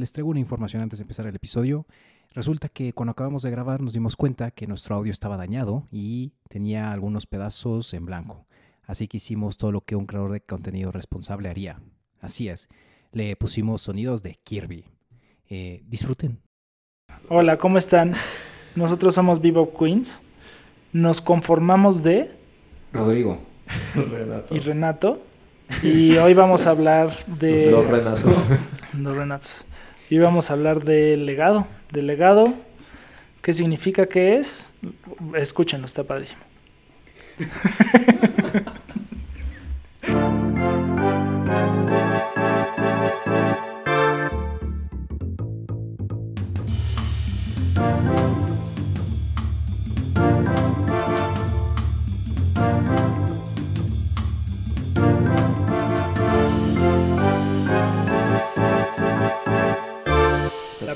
Les traigo una información antes de empezar el episodio. Resulta que cuando acabamos de grabar nos dimos cuenta que nuestro audio estaba dañado y tenía algunos pedazos en blanco. Así que hicimos todo lo que un creador de contenido responsable haría. Así es, le pusimos sonidos de Kirby. Eh, disfruten. Hola, ¿cómo están? Nosotros somos Vivo Queens. Nos conformamos de Rodrigo. Renato. y Renato. Y hoy vamos a hablar de. Los Renato. Los Renatos. Y vamos a hablar del legado. Del legado. ¿Qué significa que es? Escúchenlo, está padrísimo.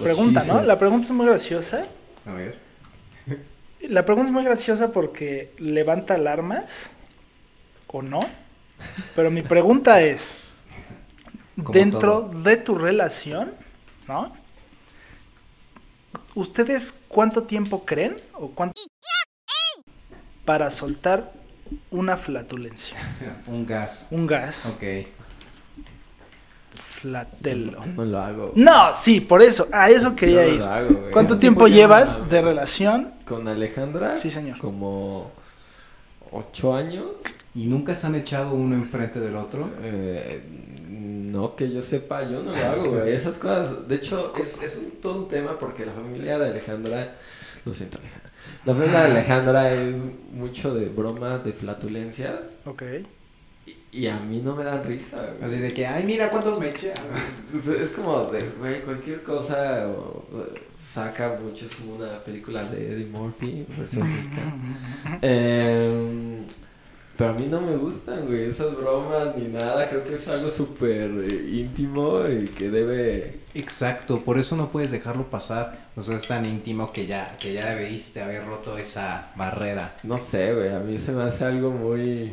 pregunta, ¿no? La pregunta es muy graciosa. A ver. La pregunta es muy graciosa porque levanta alarmas o no. Pero mi pregunta es, dentro todo. de tu relación, ¿no? ¿Ustedes cuánto tiempo creen o cuánto para soltar una flatulencia? Un gas. Un gas. Ok. No lo hago. No, sí, por eso. A eso quería no ir. lo hago, güey. ¿Cuánto tiempo llevas de relación? Con Alejandra. Sí, señor. Como ocho años. ¿Y nunca se han echado uno enfrente del otro? Eh, no que yo sepa, yo no lo hago, güey. Esas cosas. De hecho, es, es un, todo un tema porque la familia de Alejandra. Lo siento, Alejandra. La familia de Alejandra es mucho de bromas, de flatulencias. Ok. Y, a mí no me dan risa, güey. Así de que, ay, mira cuántos me eché. Es- como de, güey, cualquier cosa o- o saca mucho, es como una película de Eddie Murphy. Em, pero a mí no me gustan, güey, esas bromas ni nada, creo que es algo súper eh, íntimo y que debe... Exacto, por eso no puedes dejarlo pasar. O sea, es tan íntimo que ya, que ya debiste haber roto esa barrera. No sé, güey, a mí se me hace algo muy...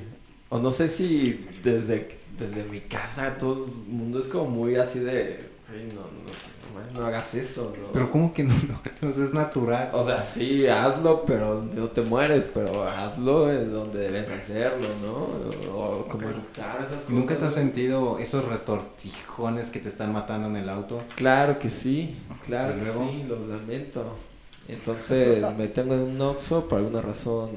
O no sé si desde, desde mi casa todo el mundo es como muy así de... "Güey, no, no, no, no hagas eso, ¿no? Pero ¿cómo que no? no? O sea, es natural. O sea, sí, hazlo, pero no te mueres, pero hazlo en donde debes hacerlo, ¿no? O como eructar esas cosas. ¿Nunca te has sentido esos retortijones que te están matando en el auto? Claro que sí, claro ¿Y que luego? sí, lo lamento. Entonces me tengo en un Oxxo por alguna razón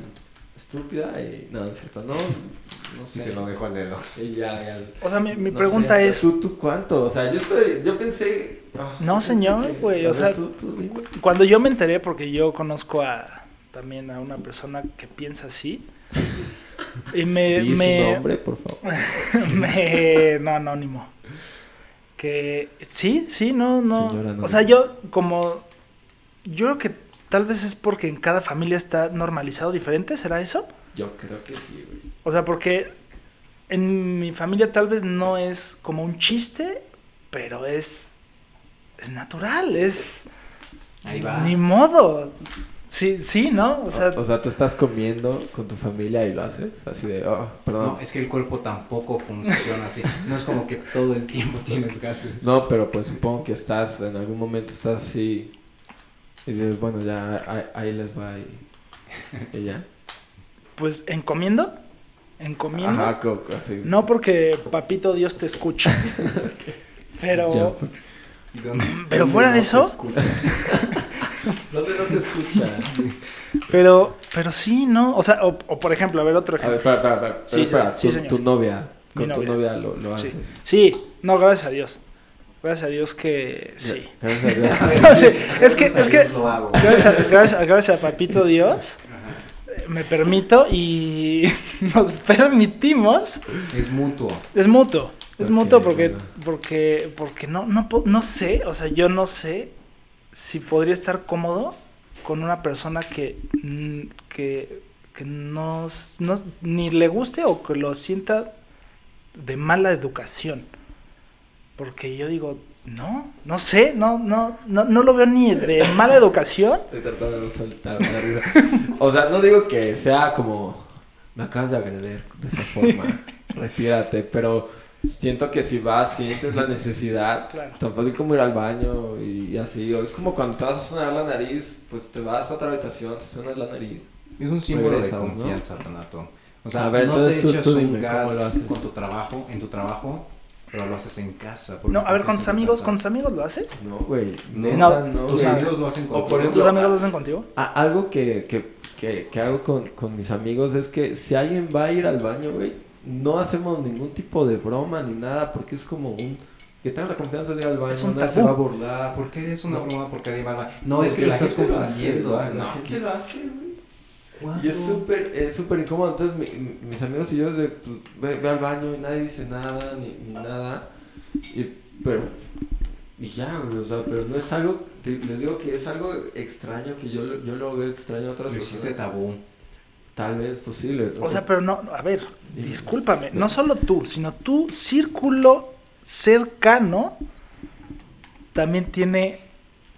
estúpida y... No, no es cierto, no, no Y sé. se lo dejo al. Y ya, ya. O sea, mi, mi No pregunta sé, es, ¿Tú, ¿Tú cuánto? O sea, yo estoy... Yo pensé... ah, No, señor, güey, o sea, tú- tú dime. cuando yo me enteré, porque yo conozco a también a una persona que piensa así, y me... Di su me, nombre, por favor. me no, anónimo. Que sí, sí, no, no. Señora anónimo. O sea, yo como... Yo creo que tal vez es porque en cada familia está normalizado diferente, ¿será eso? Yo creo que sí, güey. O sea, porque en mi familia tal vez no es como un chiste, pero es es natural, es Ahí va. ni modo. Sí, sí, ¿no? O sea, O sea, tú estás comiendo con tu familia y lo haces así de, oh, perdón. No, es que el cuerpo tampoco funciona así. No es como que todo el tiempo tienes gases. No, pero pues supongo que estás, en algún momento estás así y dices, bueno, ya ahí, ahí les va y, y ya. pues en comiendo, en comiendo. Ajá, co- así. No porque papito Dios te escucha. Pero Ya, pues. ¿Y dónde- Pero fuera de no te eso- escucha? ¿Dónde no te escucha? pero pero sí, ¿no? O sea, o, o por ejemplo, a ver otro A ver, ejemplo. espera, espera, espera. Sí, espera, sí, tu, tu novia, con tu novia. novia lo, lo Sí. haces. Sí, no, gracias a Dios. Gracias a Dios que sí. Gracias a Dios. Es que es que Gracias a Dios lo hago. gracias a, gracias, papito Dios me permito y nos permitimos Es mutuo. Es mutuo. Es Ok, mutuo porque, bueno. porque, porque no, no, no sé, o sea, yo no sé si podría estar cómodo con una persona que, que, que no, no ni le guste o que lo sienta de mala educación. Porque yo digo, no, no sé, no, no, no, no lo veo ni de mala educación. Estoy tratando de soltar la risa. O sea, no digo que sea como me acabas de agredir de esa forma. retírate, pero siento que si vas, sientes la necesidad. Claro. Tan fácil como ir al baño y así. o es como cuando te vas a sonar la nariz, pues te vas a otra habitación, te suenas la nariz. Es un símbolo Regresas, de ¿no? confianza, Donato. O sea, A ver, no entonces te tú- echas tú un dime, ¿cómo gas con tu trabajo, en tu trabajo, pero lo haces en casa. porque No, a ver, con tus tu amigos, casa. con tus amigos lo haces. No, güey. No, Neta, no, Tus amigos lo hacen O con por tu- ejemplo, ¿Tus amigos lo hacen contigo? A- algo que, que, que, que hago con, con mis amigos es que si alguien va a ir al baño, güey, no hacemos ningún tipo de broma ni nada, porque es como un... Que tenga la confianza de ir al baño, Es un nadie se va a burlar. ¿Por qué es una No. broma? Porque alguien va a- No, es que lo la estás confundiendo. no, ¿qué? lo hace, güey. ¿Cuándo? Y es súper, es súper incómodo. Entonces, mi- mi- mis amigos y yo, de, pues, ve, ve al baño y nadie dice nada, ni, ni nada. Y, pero, y ya, güey, o sea, pero no es algo, te- les digo que es algo extraño, que yo, lo- yo lo veo extraño a otras Lo hiciste personas. tabú. Tal vez posible. O sea, pero no, a ver, discúlpame, no solo tú, sino tu círculo cercano también tiene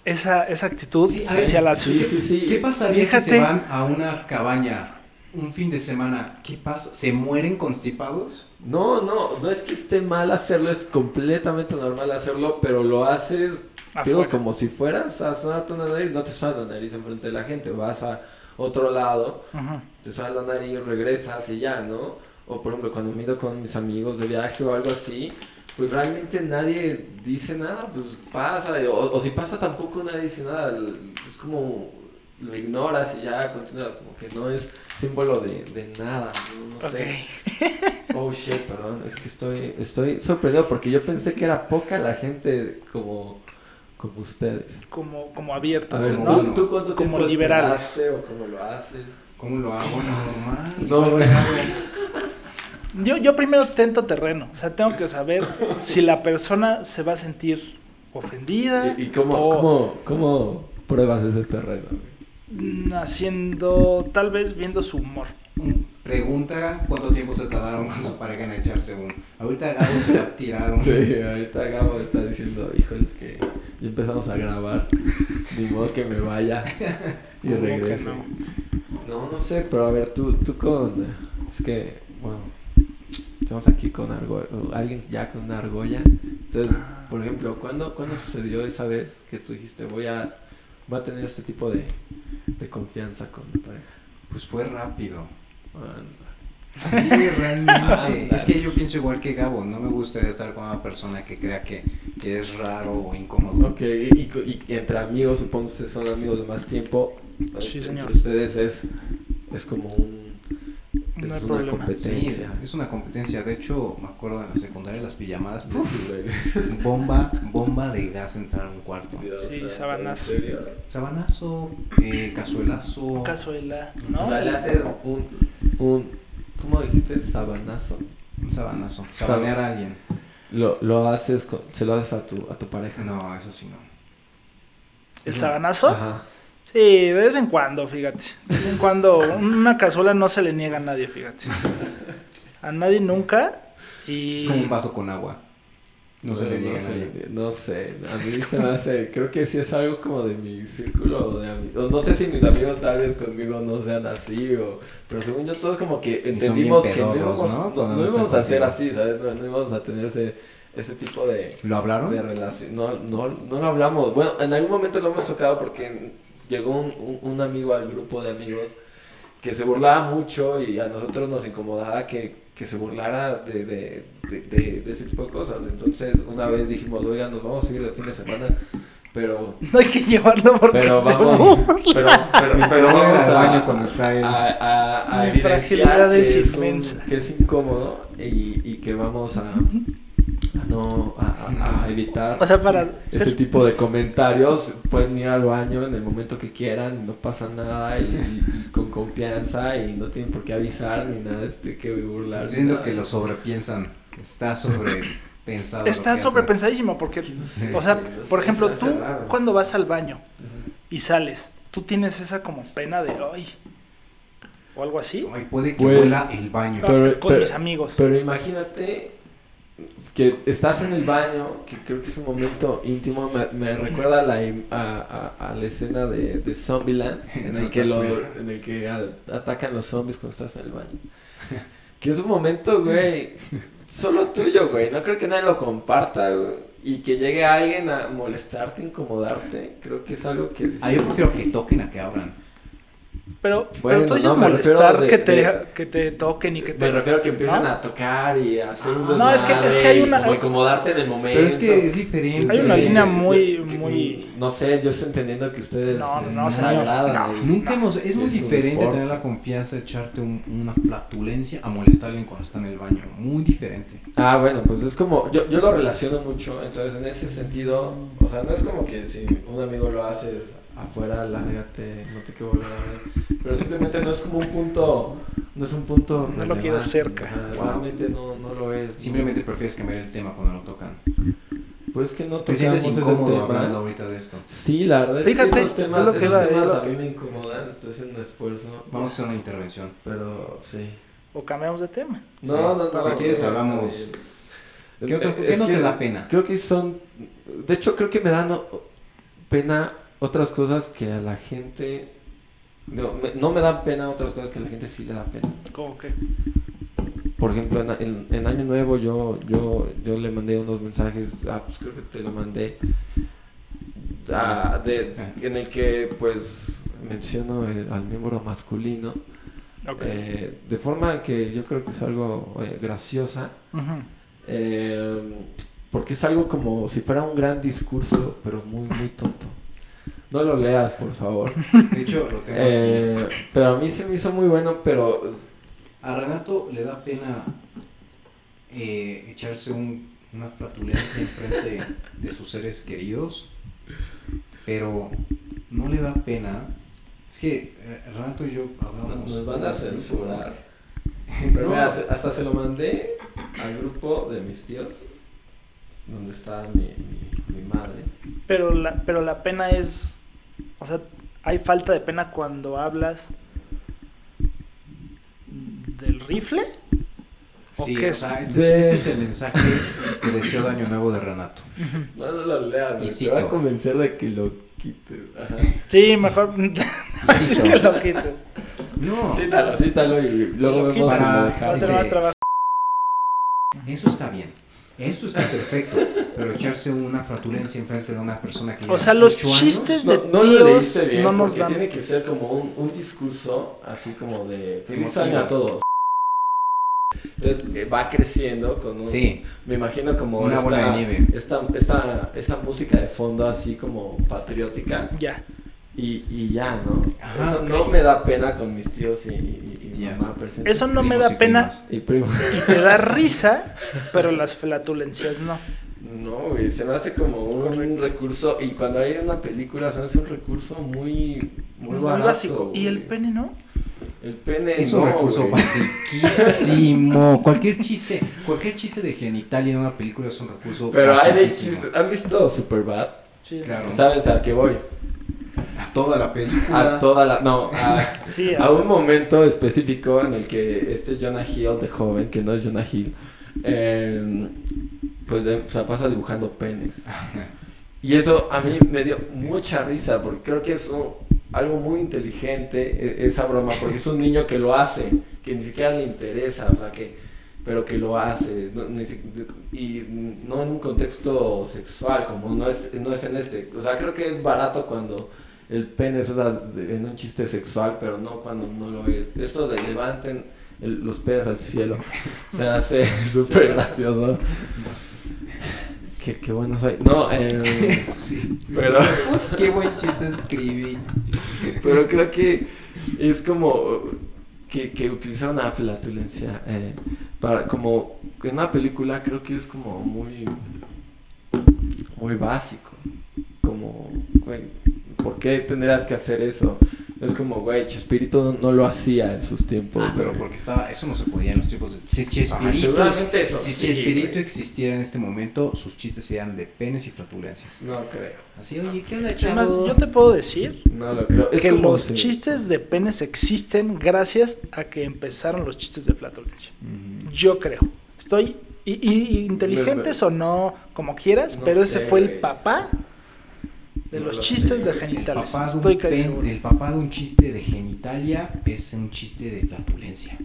esa, esa actitud Sí, hacia las sí, sí, sí. ¿Qué pasaría si Fíjate. se van a una cabaña un fin de semana? ¿Qué pasa? ¿Se mueren constipados? No, no, no es que esté mal hacerlo, es completamente normal hacerlo, pero lo haces Digo, como si fueras a sonar tu nariz, no te suena la nariz enfrente de la gente, vas a otro lado, Ajá. te suena la nariz, regresas y ya, ¿no? O por ejemplo, cuando me ido con mis amigos de viaje o algo así, pues realmente nadie dice nada, pues pasa, o, o si pasa tampoco nadie dice nada, es como lo ignoras y ya continúas, como que no es símbolo de, de nada, no, no sé. Oh shit, perdón, es que estoy, estoy sorprendido porque yo pensé que era poca la gente como, como ustedes. Como, como abiertos, ver, ¿no? ¿tú, tú cuánto Como tiempo liberales. esperaste o cómo lo haces? ¿Cómo lo hago? Normal. No, güey. Yo, yo primero tento terreno, o sea, tengo que saber si la persona se va a sentir ofendida ¿Y, y cómo, o cómo, cómo pruebas ese terreno? mm, haciendo, tal vez viendo su humor. Un- Pregunta cuánto tiempo se tardaron con su pareja en echarse un. Ahorita Gabo se la tiraron. Sí, ahorita Gabo está diciendo, híjoles que ya empezamos a grabar, ni modo que me vaya y ¿Cómo que regrese. no? No, no sé, pero a ver, tú, tú con... Es que, bueno, estamos aquí con argo, alguien ya con una argolla. Entonces, por ejemplo, ¿cuándo, ¿cuándo sucedió esa vez que tú dijiste, voy a, voy a tener este tipo de, de confianza con mi pareja? Pues fue rápido. Anda. Sí, realmente. es que yo pienso igual que Gabo. No me gustaría estar con una persona que crea que, que es raro o incómodo. Ok, y, y y entre amigos, supongo que ustedes son amigos de más tiempo. Sí, entre señor. ustedes es, es como un... No hay es una problema. Sí, competencia. es una competencia. De hecho, me acuerdo en la secundaria las pijamadas. bomba, bomba de gas entrar a un cuarto. Dios Sí, sabanazo. Sabanazo, eh, cazuelazo. Cazuela, O ¿no? sea, le haces un, un... ¿Cómo dijiste? Sabanazo. Un sabanazo. Sabanear a alguien. Lo, lo haces, con- se lo haces a tu, a tu pareja. No, eso sí no. ¿El sabanazo? Ajá. Sí, de vez en cuando, fíjate. De vez en cuando una cazuela no se le niega a nadie, fíjate. A nadie nunca. Y Es como un vaso con agua. No se le niega a no sé, nadie. No sé, a mí se me hace, creo que sí es algo como de mi círculo de amigos. No sé si mis amigos tal vez conmigo no sean así, o, pero según yo todos como que entendimos que no íbamos, ¿no? no, Cuando no no están íbamos a ser así, ¿sabes? No, no íbamos a tener ese, ese tipo de, ¿Lo hablaron? de relación. No, no, no lo hablamos. Bueno, en algún momento lo hemos tocado porque llegó un, un, un amigo al grupo de amigos que se burlaba mucho y a nosotros nos incomodaba que, que se burlara de, de, de, de- de ese tipo de cosas. Entonces, una vez dijimos, oigan, nos vamos a ir de fin de semana, pero... no hay que llevarlo porque Pero se vamos, pero, pero, pero vamos ir al a, baño cuando está él. a, a, a Mi evidenciar que es un- inmensa. que es incómodo y, y que vamos a, a no a, a- a evitar O sea, para ese ser tipo de comentarios pueden ir al baño en el momento que quieran, no pasa nada y, y- y con confianza y no tienen por qué avisar ni nada, este que burlarse. Siento que lo sobrepiensan. Está sobrepensado. lo Está sobrepensadísimo porque, o sea, por ejemplo, tú raro. cuando vas al baño y sales, tú tienes esa como pena de, ay, o algo así, Ay, puede que Pues- huela el baño. Pero- con pero- mis amigos. Pero imagínate que estás en el baño, que creo que es un momento íntimo, me, me recuerda a la, a, a- a la escena de, de Zombieland, en el que, lo, en el que a- atacan los zombies cuando estás en el baño. Que es un momento, güey, solo tuyo, güey. No creo que nadie lo comparta, güey. Y que llegue alguien a molestarte, incomodarte. Creo que es algo que... Ah, yo prefiero que toquen a que abran. Pero, Bueno, pero tú dices no, molestar de- que, te, de- que te toquen y que te... Me refiero a que empiecen ¿no? a tocar y a hacer un No, es que- es que hay una- como incomodarte en el momento. Pero es que es diferente. Hay una línea muy, que- muy... No sé, yo estoy entendiendo que ustedes No, no, señor. Nunca hemos, es muy diferente tener la confianza de echarte un- una flatulencia a molestar a alguien cuando está en el baño. Muy diferente. Ah, bueno, pues es como, yo, yo lo relaciono mucho, entonces en ese sentido, o sea, no es como que si un amigo lo hace afuera, lárgate, no te quiero volver a ver, pero simplemente no es como un punto, no es un punto No lo quiero relevante, cerca. o sea, Wow. realmente no, no lo es. ¿no? Simplemente prefieres cambiar el tema cuando lo tocan. Pues es que no Te sientes incómodo hablando ahorita de esto. Sí, la verdad es Fíjate, que esos temas, es lo que esos temas lo a mí me incomodan, estoy haciendo un esfuerzo, Vamos a hacer una intervención. pero sí. O cambiamos de tema. No, no, no. Si no, quieres, no, hablamos. ¿Qué, otro- Eh, qué no que te da pena? Creo que son. De hecho, creo que me dan pena otras cosas que a la gente. No me, no me dan pena otras cosas que a la gente sí le da pena. ¿Cómo que? Por ejemplo, en, en- en Año Nuevo yo, yo, yo le mandé unos mensajes. Ah, pues creo que te lo mandé. ah, de, en el que, pues, menciono el- al miembro masculino. Eh, de forma que yo creo que es algo eh, graciosa. Eh, porque es algo como si fuera un gran discurso, pero muy, muy tonto. No lo leas, por favor. De hecho, lo tengo aquí. Eh, pero a mí se me hizo muy bueno, pero A Renato le da pena eh, echarse un- una flatulencia enfrente de sus seres queridos, pero no le da pena. Es que eh, Renato y yo hablamos. nos van a censurar. Pero No, hasta se lo mandé al grupo de mis tíos, donde está mi, mi, mi madre. Pero la, pero la pena es, o sea, hay falta de pena cuando hablas del rifle. ¿O Sí, qué o es? sea, este, De- es, este es el mensaje que deseo de año nuevo de Renato. No, no lo leas, Y te cito. va a convencer de que lo quites. Ajá. Sí, mejor que lo quites. No, Cítalo, cítalo y luego Lo vemos Va a ser más trabajo. eso está bien. Esto está perfecto, pero echarse una flatulencia enfrente de una persona que O sea, los ocho años, chistes de No, no lo tíos leíste bien no nos porque dan. tiene que ser como un, un discurso así como de feliz año a todos. Entonces eh, va creciendo con un... Sí. Me imagino como Una esta, bola de nieve. Esta, esta, esta música de fondo así como patriótica Ya. Y, y ya, ¿no? Ajá, Eso ok. no me da pena con mis tíos y, y, y mamá presente. Eso no me da y pena primas. Y primo. y te da risa, pero las flatulencias no. No, güey, se me hace como un Correcto. recurso y cuando hay una película se me hace un recurso muy muy, Muy barato, básico. ¿Y el pene no? El pene Es no, un recurso güey. basiquísimo. Cualquier chiste, cualquier chiste de genitalia en una película es un recurso Pero hay de chistes. ¿Han visto Superbad? Sí. Claro. ¿Sabes a qué voy? A toda la película. A toda la no, a, Sí, a un momento específico en el que este Jonah Hill de joven, que no es Jonah Hill, eh, pues de- se pasa dibujando penes. Y eso a mí me dio mucha risa porque creo que es un- algo muy inteligente e- esa broma porque es un niño que lo hace, que ni siquiera le interesa, o sea que pero que lo hace no, ni si- y no en un contexto sexual como no es no es en este, o sea creo que es barato cuando el pene es en un chiste sexual, pero no cuando no lo es. Esto de levanten el- los penes al cielo se hace súper gracioso. Qué, qué bueno soy. No, eh, Sí. pero, Qué buen chiste escribí. pero creo que es como que, que utilizar una flatulencia eh, para como en una película creo que es como muy muy básico como ¿por qué tendrías que hacer eso? es como güey Chespirito no, no lo hacía en sus tiempos Ah, pero porque estaba, eso no se podía en los tiempos de... Si Ah, Chespirito, eso si sí, Chespirito güey. existiera en este momento, sus chistes serían de penes y flatulencias. no creo Así, oye, ¿qué onda, Además, chavo? yo te puedo decir no lo creo es que como los chistes de penes existen gracias a que empezaron los chistes de flatulencia. Yo creo. Estoy y, y- inteligentes o no, como quieras, No pero ese fue el papá de los lo chistes de güey. El genitales. papá, de un Estoy casi pen- seguro. el papá de un chiste de genitalia es un chiste de flatulencia.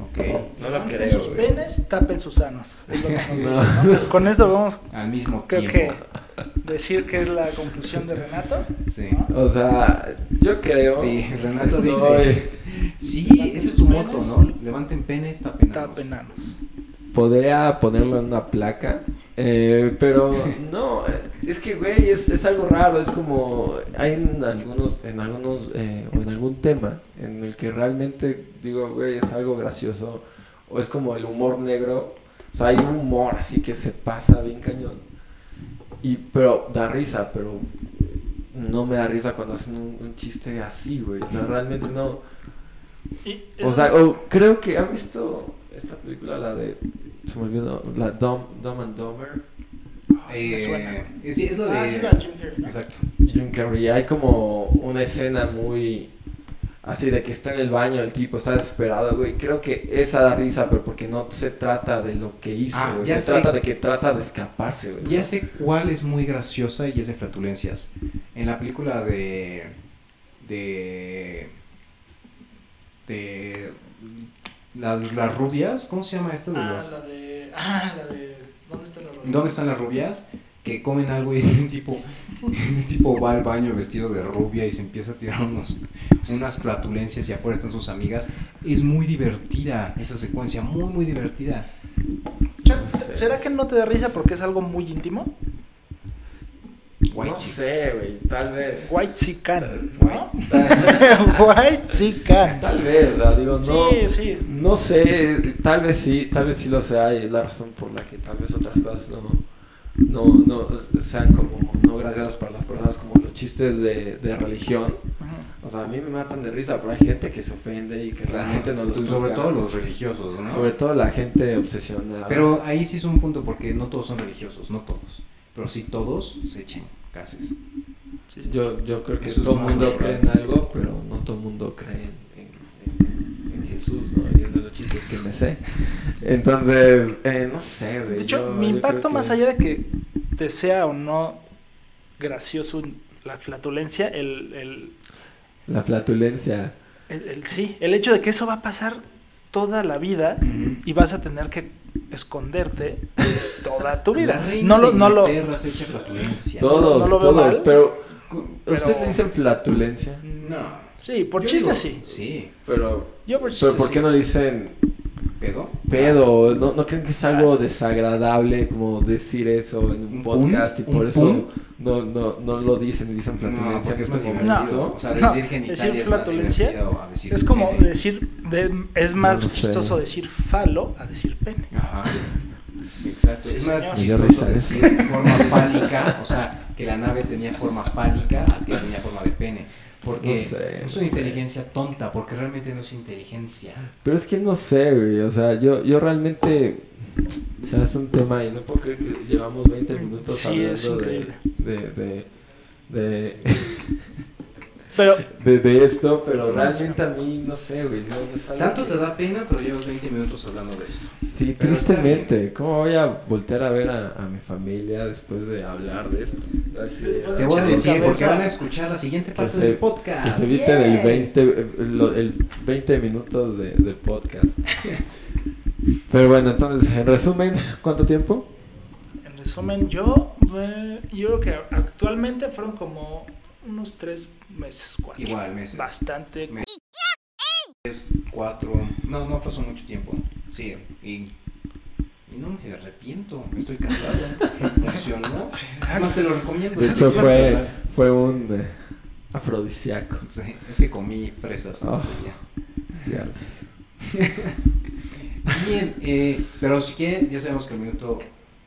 Ok. Ok. No lo Levanten creo, sus güey. penes, tapen sus sanos. Es lo que nos No. dicen, ¿no? Con esto vamos, Al mismo creo tiempo. que decir que es la conclusión de Renato. Sí. ¿no? O sea, yo creo. Sí, Renato dice. Sí, esa es tu moto. ¿no? Levanten penes, tapen. Tapen anos. Podría ponerlo en una placa, eh, pero no, eh, es que, güey, es, es algo raro, es como, hay en algunos, en algunos, eh, o en algún tema en el que realmente digo, güey, es algo gracioso, o es como el humor negro, o sea, hay un humor así que se pasa bien cañón, y, pero da risa, pero no me da risa cuando hacen un, un chiste así, güey, o sea, realmente no. O sea, es- o creo que han visto esta película, la de. Se me olvidó, la Dumb, Dumb and Dumber. Ah, sí me suena. Sí, es lo de. Sí, con Jim Carrey. Exacto. Jim Carrey. Hay como una escena muy. Así de que está en el baño el tipo, está desesperado, güey. Creo que esa da risa, pero porque no se trata de lo que hizo, Ah, güey. ya Se sé. trata de que trata de escaparse, güey. Ya sé cuál es muy graciosa y es de flatulencias. En la película de. de. de. Las, las rubias, ¿cómo se llama esta de Ah, los. la de. Ah, la de. ¿Dónde está la ropa? ¿Dónde están las rubias? Que comen algo y ese tipo, ese tipo va al baño vestido de rubia y se empieza a tirar unos, unas flatulencias y afuera están sus amigas. Es muy divertida esa secuencia, muy, muy divertida. Cha- No sé. ¿Será que no te da risa porque es algo muy íntimo? White no chicks. sé, güey. Tal vez. White Sican. White. White Sican. Tal vez, ¿verdad? digo, no. Sí, sí. No sé, tal vez sí, tal vez sí lo sea y es la razón por la que tal vez otras cosas no, no, no sean como no graciosas para las personas como los chistes de, de religión. O sea, a mí me matan de risa, pero hay gente que se ofende y que realmente no los Sobre todo los religiosos, ¿no? Sobre todo la gente obsesionada. Pero ahí sí es un punto porque no todos son religiosos, no todos. Pero sí todos se echan gases. Sí, sí. yo, yo creo que Eso todo el mundo cree en algo, pero no todo el mundo cree en, en- en- en Jesús, ¿no? Y es de los chistes que me sé. Entonces, eh, no sé, güey. De hecho, yo- mi impacto más que- allá de que te sea o no gracioso la flatulencia, el, el, La flatulencia. el- el- sí, el hecho de que eso va a pasar toda la vida y vas a tener que esconderte toda tu vida. No lo, no lo. Todos, no lo veo todos. mal, pero, pero- ¿ustedes le dicen flatulencia? No. sí, por digo- sí. Sí. Pero, Yo por pero chistes ¿por qué sí. no le dicen ¿Pedo? pedo? ¿No, ¿No creen que es algo desagradable como decir eso en un ¿Un podcast y por ¿Un eso pun? no, no, no lo dicen y dicen No, flatulencia? porque en es más este divertido. momento? O sea, No, decir genitalia decir es más flatulencia divertido a decir Es como pene. decir, de- es más No sé. chistoso decir falo a decir pene. Ajá. Exacto. Sí, es más chistoso risa decir forma fálica, o sea, que la nave tenía forma fálica a que tenía forma de pene. Porque No sé, es no una sé. inteligencia tonta, porque realmente no es inteligencia. Pero es que no sé, güey. O sea, yo, yo realmente. Se hace un tema y no puedo creer que llevamos 20 minutos Sí, es hablando de, de, de, de, Pero de, de esto, pero realmente a mí no sé, güey. No, Tanto que- te da pena, pero llevas 20 minutos hablando de esto. Sí, Pero tristemente. ¿Cómo voy a voltear a ver a, a mi familia después de hablar de esto? Te de voy a decir, porque van a escuchar la siguiente Que parte se- del que podcast. se eviten el. 20, eh, el 20 minutos de, del podcast. Pero bueno, entonces, en resumen, ¿cuánto tiempo? en resumen, yo, eh, yo creo que actualmente fueron como unos tres meses, cuatro. Igual, meses. Bastante. Me- Tres, cuatro. No, no pasó mucho tiempo. Sí, y. Y no me arrepiento. Estoy casado. Funcionó. Además te lo recomiendo. De hecho, fue, fue un eh, afrodisíaco. Sí, es que comí fresas. Oh. ese día. Ya. Bien, eh, pero si quieren, ya sabemos que el minuto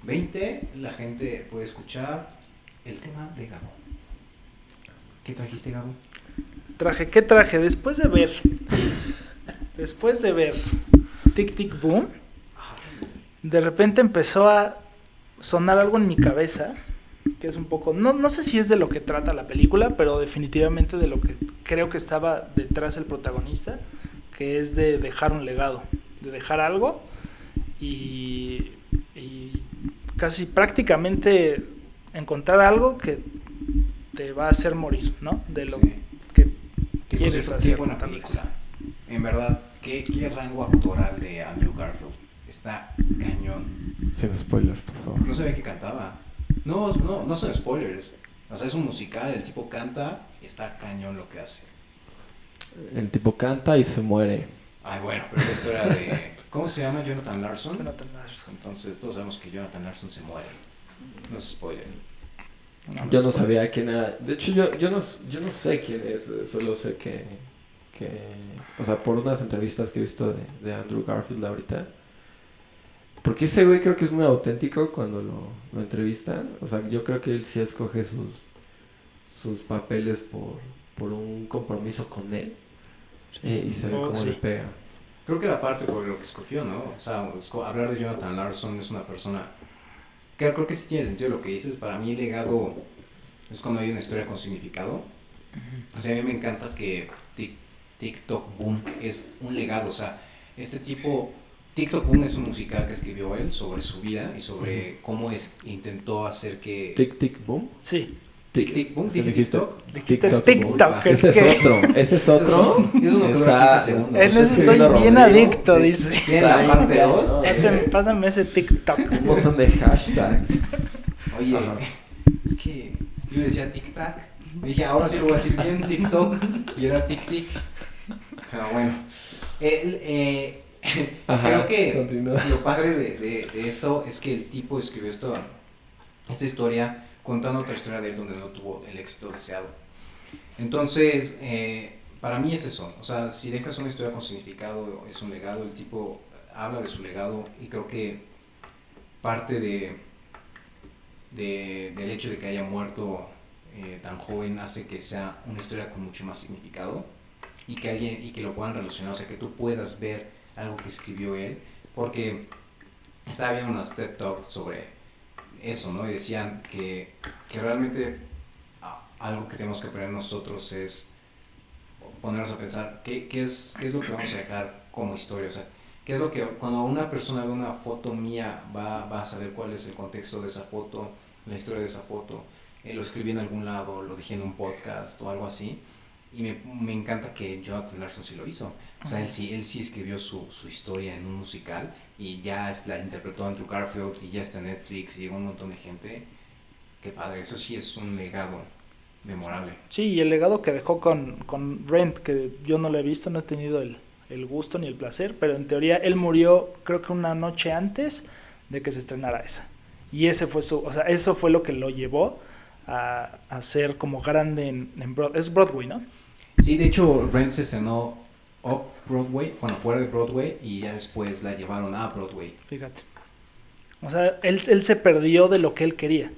20 la gente puede escuchar el tema de Gabo. ¿Qué trajiste, Gabo? Traje, ¿qué traje? Después de ver. Después de ver Tic Tic Boom, de repente empezó a sonar algo en mi cabeza. Que es un poco. No, no sé si es de lo que trata la película, pero definitivamente de lo que creo que estaba detrás el protagonista. Que es de dejar un legado. De dejar algo. Y. y casi prácticamente encontrar algo que te va a hacer morir, ¿no? De lo Sí. que por quieres cierto, hacer. qué buena película. En verdad, ¿qué, qué rango actoral de Andrew Garfield? Está cañón. Sin spoilers, por favor. No sabía que cantaba. No, no, no son spoilers. O sea, es un musical, el tipo canta, está cañón lo que hace. El tipo canta y se muere. Ay, bueno, pero la historia de... ¿Cómo se llama? Jonathan Larson. Jonathan Larson. Entonces todos sabemos que Jonathan Larson se muere. No es spoiler. Yo no sabía quién era. De hecho, yo, yo, no, yo no sé quién es. eh, Solo sé que, que... O sea, por unas entrevistas que he visto de, de Andrew Garfield ahorita. Porque ese güey creo que es muy auténtico cuando lo, lo entrevistan. O sea, yo creo que él sí escoge sus, sus papeles por, por un compromiso con él. eh, y se ve Oh, cómo sí. le pega. Creo que era parte por lo que escogió, ¿no? O sea, hablar de Jonathan Larson es una persona que creo que sí tiene sentido lo que dices. Para mí, legado es cuando hay una historia con significado. O sea, a mí me encanta que Tik- TikTok Boom es un legado. O sea, este tipo, TikTok Boom es un musical que escribió él sobre su vida y sobre cómo es, intentó hacer que... Tic Tic Boom. Sí. TikTok. TikTok, TikTok, es Ese que es otro. Ese es otro. Es uno que dura Está- 15 segundos. en eso estoy bien adicto, dice. Tiene la Está parte bien, 2. ¿no? Pásame, ese TikTok. Un montón de hashtags. Oye, es que yo decía tic tac. Dije, ahora sí lo voy a decir bien, TikTok. Y era tic tic. Pero bueno. El, eh, Ajá, creo que continúa. lo padre de, de- de esto es que el tipo escribió esto, esta historia contando otra historia de él donde no tuvo el éxito deseado. Entonces, eh, para mí es eso. O sea, si dejas una historia con significado, es un legado. El tipo habla de su legado y creo que parte de, de- del hecho de que haya muerto eh, tan joven hace que sea una historia con mucho más significado y que alguien y que lo puedan relacionar, o sea, que tú puedas ver algo que escribió él, porque estaba viendo unas TED Talks sobre eso, ¿no? Y decían que, que realmente algo que tenemos que aprender nosotros es ponernos a pensar qué, qué es, qué es lo que vamos a dejar como historia, o sea, qué es lo que cuando una persona ve una foto mía va, va a saber cuál es el contexto de esa foto, la historia de esa foto, eh, lo escribí en algún lado, lo dije en un podcast o algo así, y me, me encanta que Jonathan Larson sí lo hizo. O sea, él sí, él sí escribió su, su historia en un musical y ya la interpretó Andrew Garfield y ya está en Netflix y llegó un montón de gente. Qué padre, eso sí es un legado memorable. Sí, y el legado que dejó con, con Rent, que yo no lo he visto, no he tenido el, el gusto ni el placer, pero en teoría él murió creo que una noche antes de que se estrenara esa. Y ese fue su, o sea, eso fue lo que lo llevó a, a ser como grande en, en Broad- es Broadway, ¿no? Sí, de hecho, Rent se estrenó off Broadway, bueno, fuera de Broadway y ya después la llevaron a Broadway. Fíjate. O sea, él, él se perdió de lo que él quería,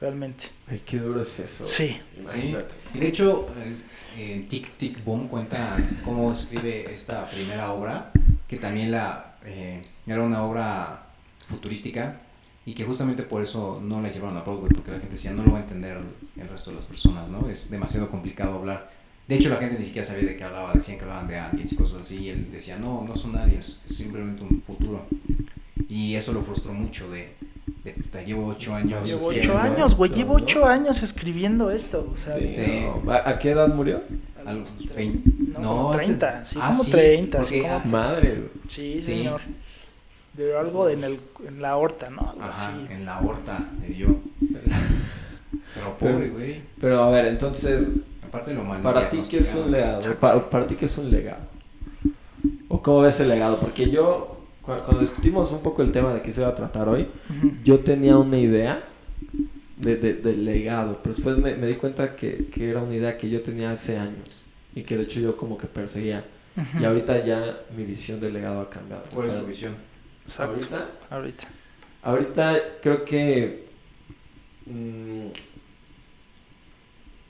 realmente. Ay, qué duro es eso. Sí. Imagínate. Y de hecho, es- en Tic Tic Boom cuenta cómo escribe esta primera obra, que también la, eh, era una obra futurística y que justamente por eso no la llevaron a Broadway, porque la gente decía, no lo va a entender el resto de las personas, ¿no? Es demasiado complicado hablar. De hecho, la gente ni siquiera sabía de qué hablaba, decían que hablaban de aliens y cosas así, y él decía, no, no son aliens, es simplemente un futuro. Y eso lo frustró mucho de, de puta, llevo ocho años. Llevo ocho años, güey, llevo ¿no? ocho años escribiendo esto. O sea, Sí, Sí. no. ¿A, qué edad murió? a los los tre- 20. No, No, como antes- 30, sí, Ah, como sí, 30, sí, como- Madre. güey. sí, Sí. señor. De algo en, el, en la aorta, ¿no? Algo Ajá, así. en la aorta le dio. Pero pobre, güey. Pero a ver, entonces, Aparte lo mal. para ti, ¿qué es un legado? Para, para ti, ¿qué es un legado? ¿O cómo ves el legado? Porque yo, cu- cuando discutimos un poco el tema de qué se va a tratar hoy, yo tenía una idea de, de- del legado, pero después me, me di cuenta que, que era una idea que yo tenía hace años y que de hecho yo como que perseguía. Y ahorita ya mi visión del legado ha cambiado. ¿Cuál es tu visión? Exacto. Ahorita, Ahorita. ahorita creo que mm,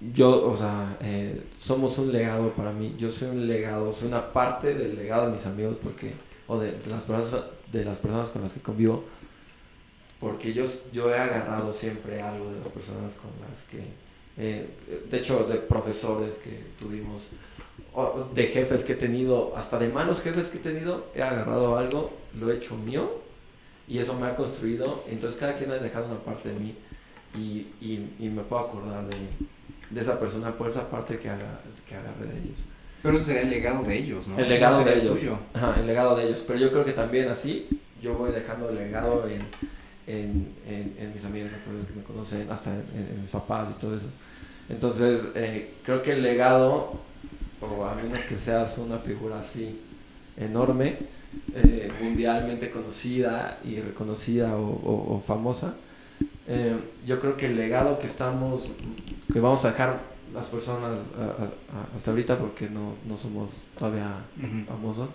yo, o sea, eh, somos un legado para mí. Yo soy un legado, soy una parte del legado de mis amigos porque o de, las personas de las personas con las que convivo porque yo, yo he agarrado siempre algo de las personas con las que eh, de hecho de profesores que tuvimos de jefes que he tenido hasta de malos jefes que he tenido he agarrado algo lo he hecho mío y eso me ha construido entonces cada quien ha dejado una parte de mí y, y, y me puedo acordar de, de esa persona por esa parte que, haga, que agarré de ellos Pero ese sería el legado de ellos, ¿no? El legado de ellos. tuyo. Ajá, el legado de ellos. Pero yo creo que también así yo voy dejando el legado en, en, en, en mis amigos, que me conocen, hasta en, en mis papás y todo eso. Entonces, eh, creo que el legado, o a menos que seas una figura así enorme, eh, mundialmente conocida y reconocida o, o- o famosa, eh, yo creo que el legado que estamos, que vamos a dejar las personas a- a- a- hasta ahorita, porque no, no somos todavía famosos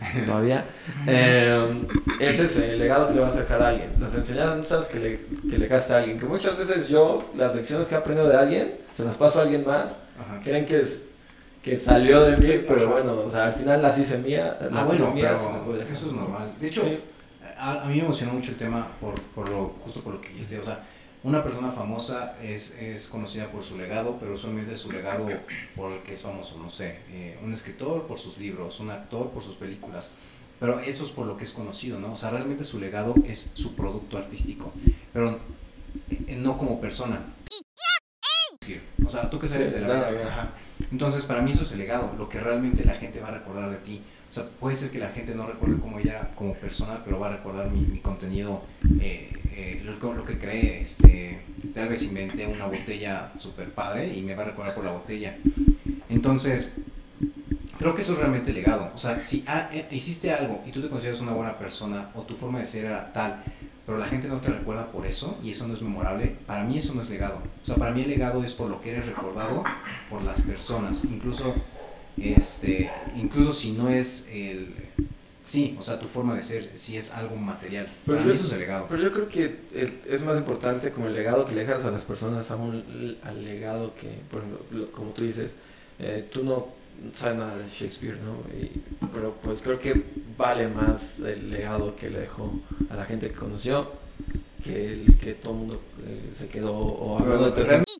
todavía. Eh, ese es el legado que le vas a dejar a alguien. Las enseñanzas que le, que le dejaste a alguien. Que muchas veces yo, las lecciones que he aprendido de alguien, se las paso a alguien más. Ajá. Creen que es que salió de mí, pero bueno, o sea, al final las hice mía. Ah, las bueno, hice mías, pero eso es normal. De hecho, Sí. A, a mí me emocionó mucho el tema por, por lo, justo por lo que dijiste. O sea, una persona famosa es, es conocida por su legado, pero usualmente su legado por el que es famoso, no sé, eh, un escritor por sus libros, un actor por sus películas. Pero eso es por lo que es conocido, ¿no? O sea, realmente su legado es su producto artístico, pero eh, no como persona. O sea, tú que sabes Sí, de la vida. Ajá. Entonces, para mí eso es el legado, lo que realmente la gente va a recordar de ti. O sea, puede ser que la gente no recuerde cómo ella como persona, pero va a recordar mi, contenido, eh, eh, lo, lo que cree. Este, tal vez inventé una botella super padre y me va a recordar por la botella. Entonces, creo que eso es realmente legado. O sea, si ah, eh, hiciste algo y tú te consideras una buena persona o tu forma de ser era tal, pero la gente no te recuerda por eso y eso no es memorable, para mí eso no es legado. O sea, para mí el legado es por lo que eres recordado por las personas, incluso este, incluso si no es el sí, o sea, tu forma de ser, si es algo material. Pero para yo- mí eso es el legado. Pero yo creo que es más importante como el legado que le dejas a las personas a un, al legado que, por ejemplo, lo- como tú dices, eh, tú no sabes nada de Shakespeare, ¿no? Y- pero pues creo que vale más el legado que le dejó a la gente que conoció que el que todo el mundo eh, se quedó o de realmente-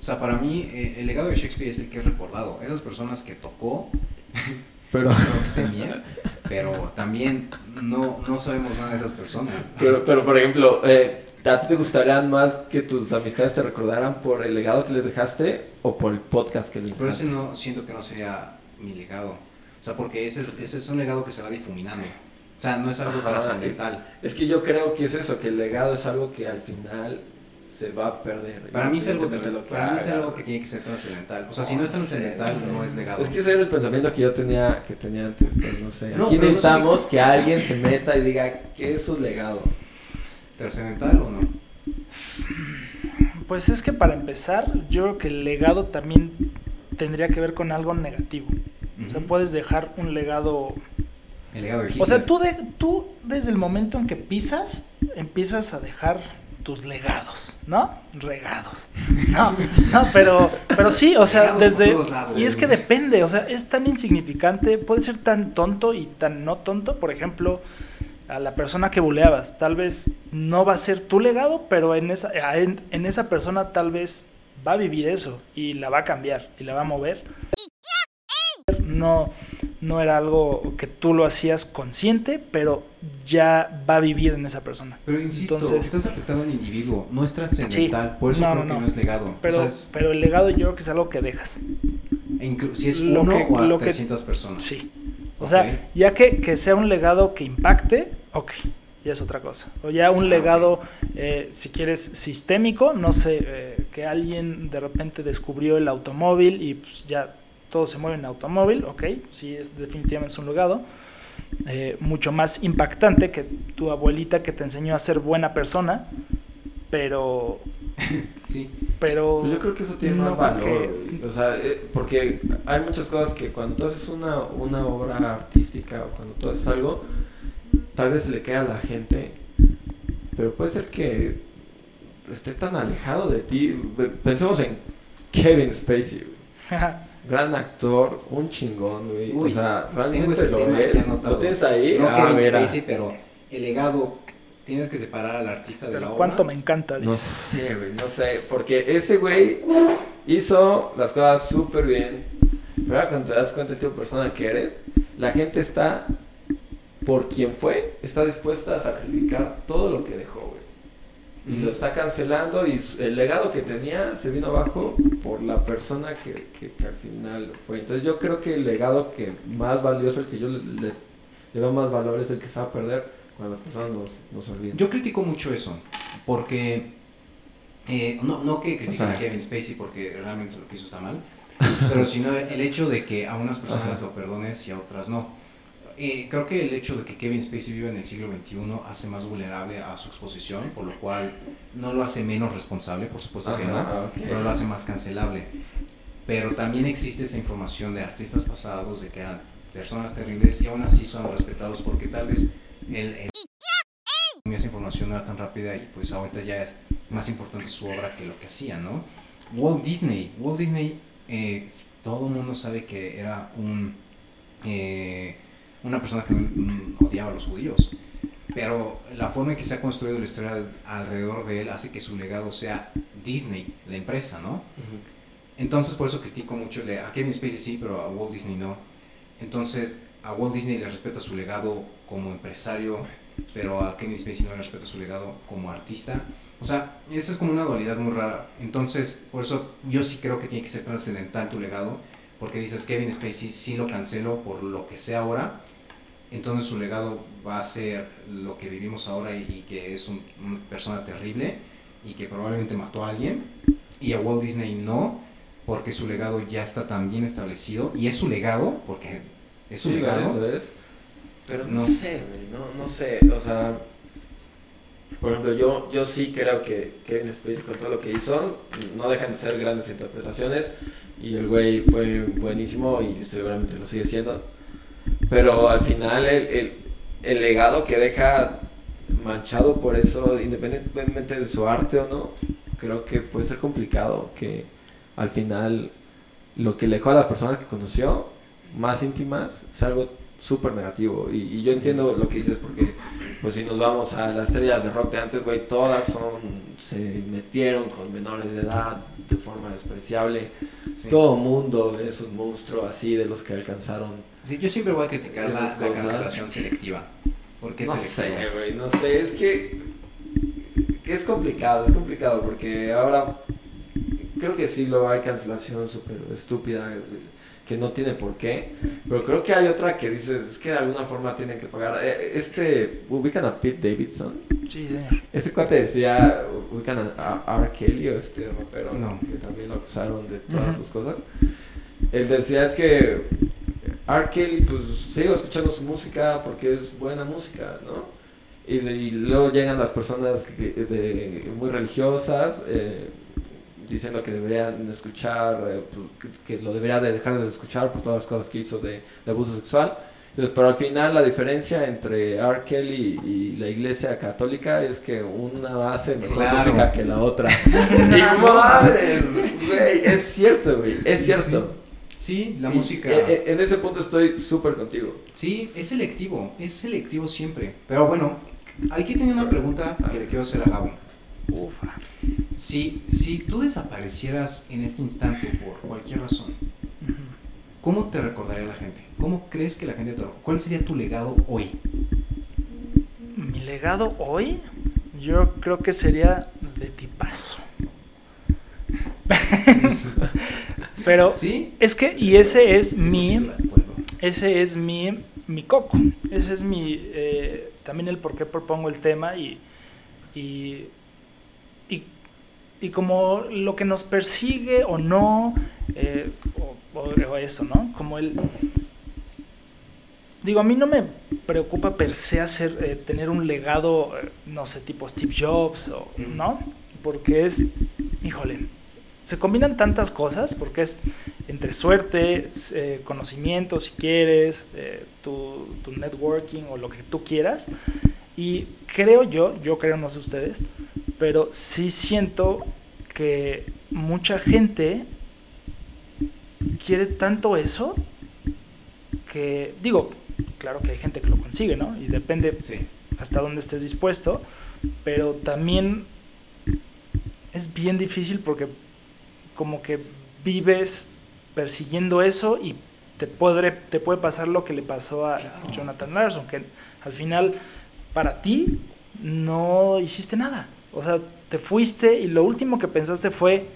o sea, para mí eh, el legado de Shakespeare es el que es recordado. Esas personas que tocó, pero, no que estén bien, pero también no, no sabemos nada de esas personas. pero, pero, por ejemplo, eh, ¿a ti te gustarían más que tus amistades te recordaran por el legado que les dejaste o por el podcast que les Pero ese dejaste? no siento que no sería mi legado. O sea, porque ese es, ese es un legado que se va difuminando. O sea, no es algo Ajá, trascendental. Es que yo creo que es eso, que el legado es algo que al final se va a perder. Para mí es algo, lo que para mí es algo que tiene que ser trascendental. O sea, si no es trascendental, no es legado. Es que ese era el pensamiento que yo tenía, que tenía antes, pero no sé. No, Aquí no necesitamos que alguien se meta y diga qué es su legado. ¿Trascendental o no? Pues es que para empezar, yo creo que el legado también tendría que ver con algo negativo. O sea, puedes dejar un legado... El legado de Hitler. O sea, tú, de, tú desde el momento en que pisas, empiezas a dejar tus legados, ¿no? Regados. No, no, pero, pero sí, o sea, Regados desde... lados. Y es que depende, o sea, es tan insignificante, puede ser tan tonto y tan no tonto, por ejemplo, a la persona que buleabas, tal vez no va a ser tu legado, pero en esa, en, en esa persona tal vez va a vivir eso y la va a cambiar y la va a mover. No, no era algo que tú lo hacías consciente, pero ya va a vivir en esa persona. Pero insisto, Entonces- estás afectando a un individuo, no es trascendental, por eso No, creo no, que no. es legado. Pero, O sea, es- pero el legado yo creo que es algo que dejas. e si es lo uno que- o a lo que- 300 personas. Sí. O Ok. sea, ya que, que sea un legado que impacte, ok, ya es otra cosa. O ya un Ah, legado, eh, si quieres, sistémico, no sé, eh, que alguien de repente descubrió el automóvil y pues ya todo se mueve en automóvil, ok, sí, es definitivamente es un legado. eh, mucho más impactante que tu abuelita que te enseñó a ser buena persona, pero, Sí. pero Pues yo creo que eso tiene no más valor. que-. O sea, eh, porque hay muchas cosas que cuando tú haces una, una obra artística o cuando tú haces algo, tal vez le queda a la gente, pero puede ser que esté tan alejado de ti. Pensemos en Kevin Spacey. gran actor, un chingón, güey. Uy, o sea, realmente lo ves. ¿Lo tienes ahí? No Ah, Kevin mira. Spacey, pero el legado, tienes que separar al artista de la obra. cuánto me encanta. No sé, güey, no sé. Porque ese güey hizo las cosas súper bien. Pero ahora cuando te das cuenta del tipo de persona que eres, la gente está, por quien fue, está dispuesta a sacrificar todo lo que dejó. Y lo está cancelando y el legado que tenía se vino abajo por la persona que, que- que al final fue. Entonces yo creo que el legado que más valioso, el que yo le, le- le veo más valor es el que se va a perder cuando las personas nos, nos olviden. Yo critico mucho eso, porque eh, no, no que critiquen O sea- a Kevin Spacey porque realmente lo que hizo está mal, pero sino el hecho de que a unas personas Ajá. lo perdones y a otras no. Eh, creo que el hecho de que Kevin Spacey viva en el siglo XXI hace más vulnerable a su exposición, por lo cual no lo hace menos responsable, por supuesto que no, Ajá, ok. pero lo hace más cancelable. Pero también existe esa información de artistas pasados, de que eran personas terribles y aún así son respetados porque tal vez el, el- esa información no era tan rápida y pues ahorita ya es más importante su obra que lo que hacía, ¿no? Walt Disney, Walt Disney, eh, todo el mundo sabe que era un, eh, una persona que mm, odiaba a los judíos, pero la forma en que se ha construido la historia alrededor de él hace que su legado sea Disney, la empresa, ¿no? Entonces por eso critico mucho a Kevin Spacey sí, pero a Walt Disney no. Entonces a Walt Disney le respeta su legado como empresario, pero a Kevin Spacey no le respeta su legado como artista. O sea, esa es como una dualidad muy rara. Entonces, por eso yo sí creo que tiene que ser trascendental tu legado, porque dices Kevin Spacey sí lo cancelo por lo que sea ahora, entonces su legado va a ser lo que vivimos ahora y, y que es un- una persona terrible y que probablemente mató a alguien, y a Walt Disney no, porque su legado ya está tan bien establecido, y es su legado, porque es su Sí, legado. lo es, lo es. Pero no, No. sé, no, no sé, o sea, por ejemplo, yo, yo sí creo que Kevin Spacey con todo lo que hizo, no dejan de ser grandes interpretaciones, y el güey fue buenísimo y seguramente lo sigue siendo, pero al final el, el, el legado que deja manchado por eso, independientemente de su arte o no, creo que puede ser complicado, que al final lo que le dejó a las personas que conoció, más íntimas, es algo súper negativo. Y, y yo entiendo lo que dices porque, pues si nos vamos a las estrellas de rock de antes, güey, todas son, se metieron con menores de edad de forma despreciable. Sí. Todo mundo es un monstruo así de los que alcanzaron. Sí, yo siempre voy a criticar la, la cancelación selectiva. Porque es No selectiva. sé, güey, no sé, es que, que es complicado, es complicado porque ahora creo que sí lo hay cancelación súper estúpida que no tiene por qué, pero creo que hay otra que dices, es que de alguna forma tienen que pagar. Eh, Este, ubican a Pete Davidson, Sí, señor. ese cuate decía, ubican a, a R. Kelly o este rapero No. que también lo acusaron de todas Ujú. sus cosas. Él decía es que R. Kelly, pues sigo escuchando su música porque es buena música, ¿no? Y, luego llegan las personas de, muy religiosas eh, diciendo que deberían escuchar, eh, pues, que, lo debería de dejar de escuchar por todas las cosas que hizo de, de abuso sexual. Entonces, pero al final la diferencia entre R. Kelly y la iglesia católica es que una hace mejor Claro. música que la otra. y madre, güey, es cierto, güey, es cierto. Sí, la Y, música. eh, eh, En ese punto estoy súper contigo. Sí, es selectivo, es selectivo siempre. Pero bueno, aquí tengo una pregunta que le quiero hacer a Gabo. Ufa. Si, si tú desaparecieras en este instante por cualquier razón. ¿cómo te recordaría la gente? ¿Cómo crees que la gente te ¿Cuál sería tu legado hoy? Mi legado hoy, yo creo que sería de tipazo. Pero ¿Sí? es que, y ese es mi, ese es mi, mi coco. Ese es mi, eh, también el por qué propongo el tema y, y, y, y como lo que nos persigue o no, eh, o, o- o eso, ¿no? Como el... Digo, a mí no me preocupa per se hacer, eh, tener un legado, eh, no sé, tipo Steve Jobs, o. ¿no? Porque es, híjole, se combinan tantas cosas, porque es entre suerte, eh, conocimiento, si quieres, eh, tu, tu networking o lo que tú quieras. Y creo yo, yo creo, no sé ustedes, pero sí siento que mucha gente quiere tanto eso que, digo, claro que hay gente que lo consigue, ¿no? Y depende Sí. hasta dónde estés dispuesto, pero también es bien difícil porque como que vives persiguiendo eso y te puede, te puede pasar lo que le pasó a Jonathan Larson, que al final para ti no hiciste nada. O sea, te fuiste y lo último que pensaste fue,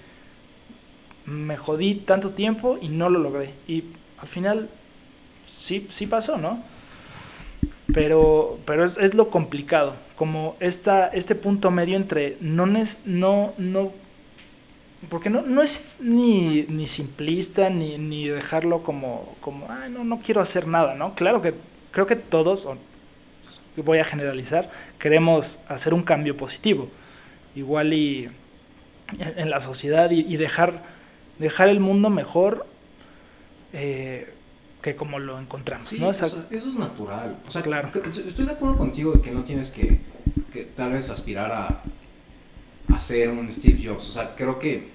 me jodí tanto tiempo y no lo logré. Y al final sí, sí pasó, ¿no? Pero, pero es, es lo complicado, como esta, este punto medio entre no, no, no porque no, no es ni, ni simplista ni, ni dejarlo como, como "Ay, no, no quiero hacer nada, ¿no? Claro que creo que todos, o voy a generalizar, queremos hacer un cambio positivo, igual y en, en la sociedad y, y dejar, dejar el mundo mejor eh, que como lo encontramos, Sí, ¿no? o Esa- sea, eso es natural. O sea, Claro. estoy de acuerdo contigo de que no tienes que, que tal vez aspirar a, a ser un Steve Jobs. O sea, creo que,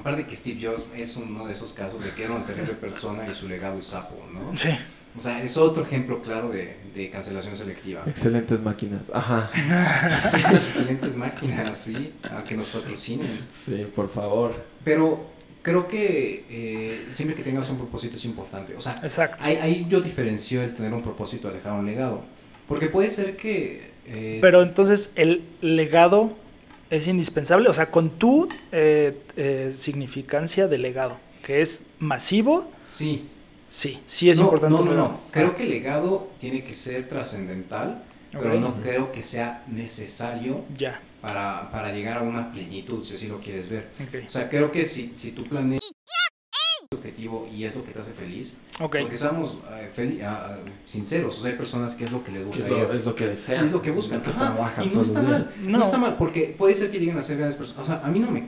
aparte de que Steve Jobs es uno de esos casos de que era una terrible persona y su legado es sapo, ¿no? sí. O sea, es otro ejemplo claro de, de cancelación selectiva. Excelentes máquinas. Ajá. Excelentes máquinas, sí, a que nos patrocinen. Sí, por favor. Pero creo que eh, siempre que tengas un propósito es importante. O sea, Exacto. ahí, ahí yo diferencio el tener un propósito a dejar un legado. Porque puede ser que... eh, Pero entonces el legado es indispensable, o sea, con tu eh, eh, significancia de legado, que es masivo, sí. sí, sí es No, importante. No, no, no. Creo que el legado tiene que ser trascendental, pero no creo que sea necesario Ya, para, para llegar a una plenitud, si así lo quieres ver. O sea, creo que si, si tú planeas objetivo y es lo que te hace feliz, Ok, porque seamos eh, fel- ah, sinceros, o sea, hay personas que es lo que les Es gusta lo, y es- es lo que desean. es lo que buscan. que Ajá, trabajan y no todos está mal, no. No. está mal, porque puede ser que lleguen a ser grandes personas. O sea, a mí no me.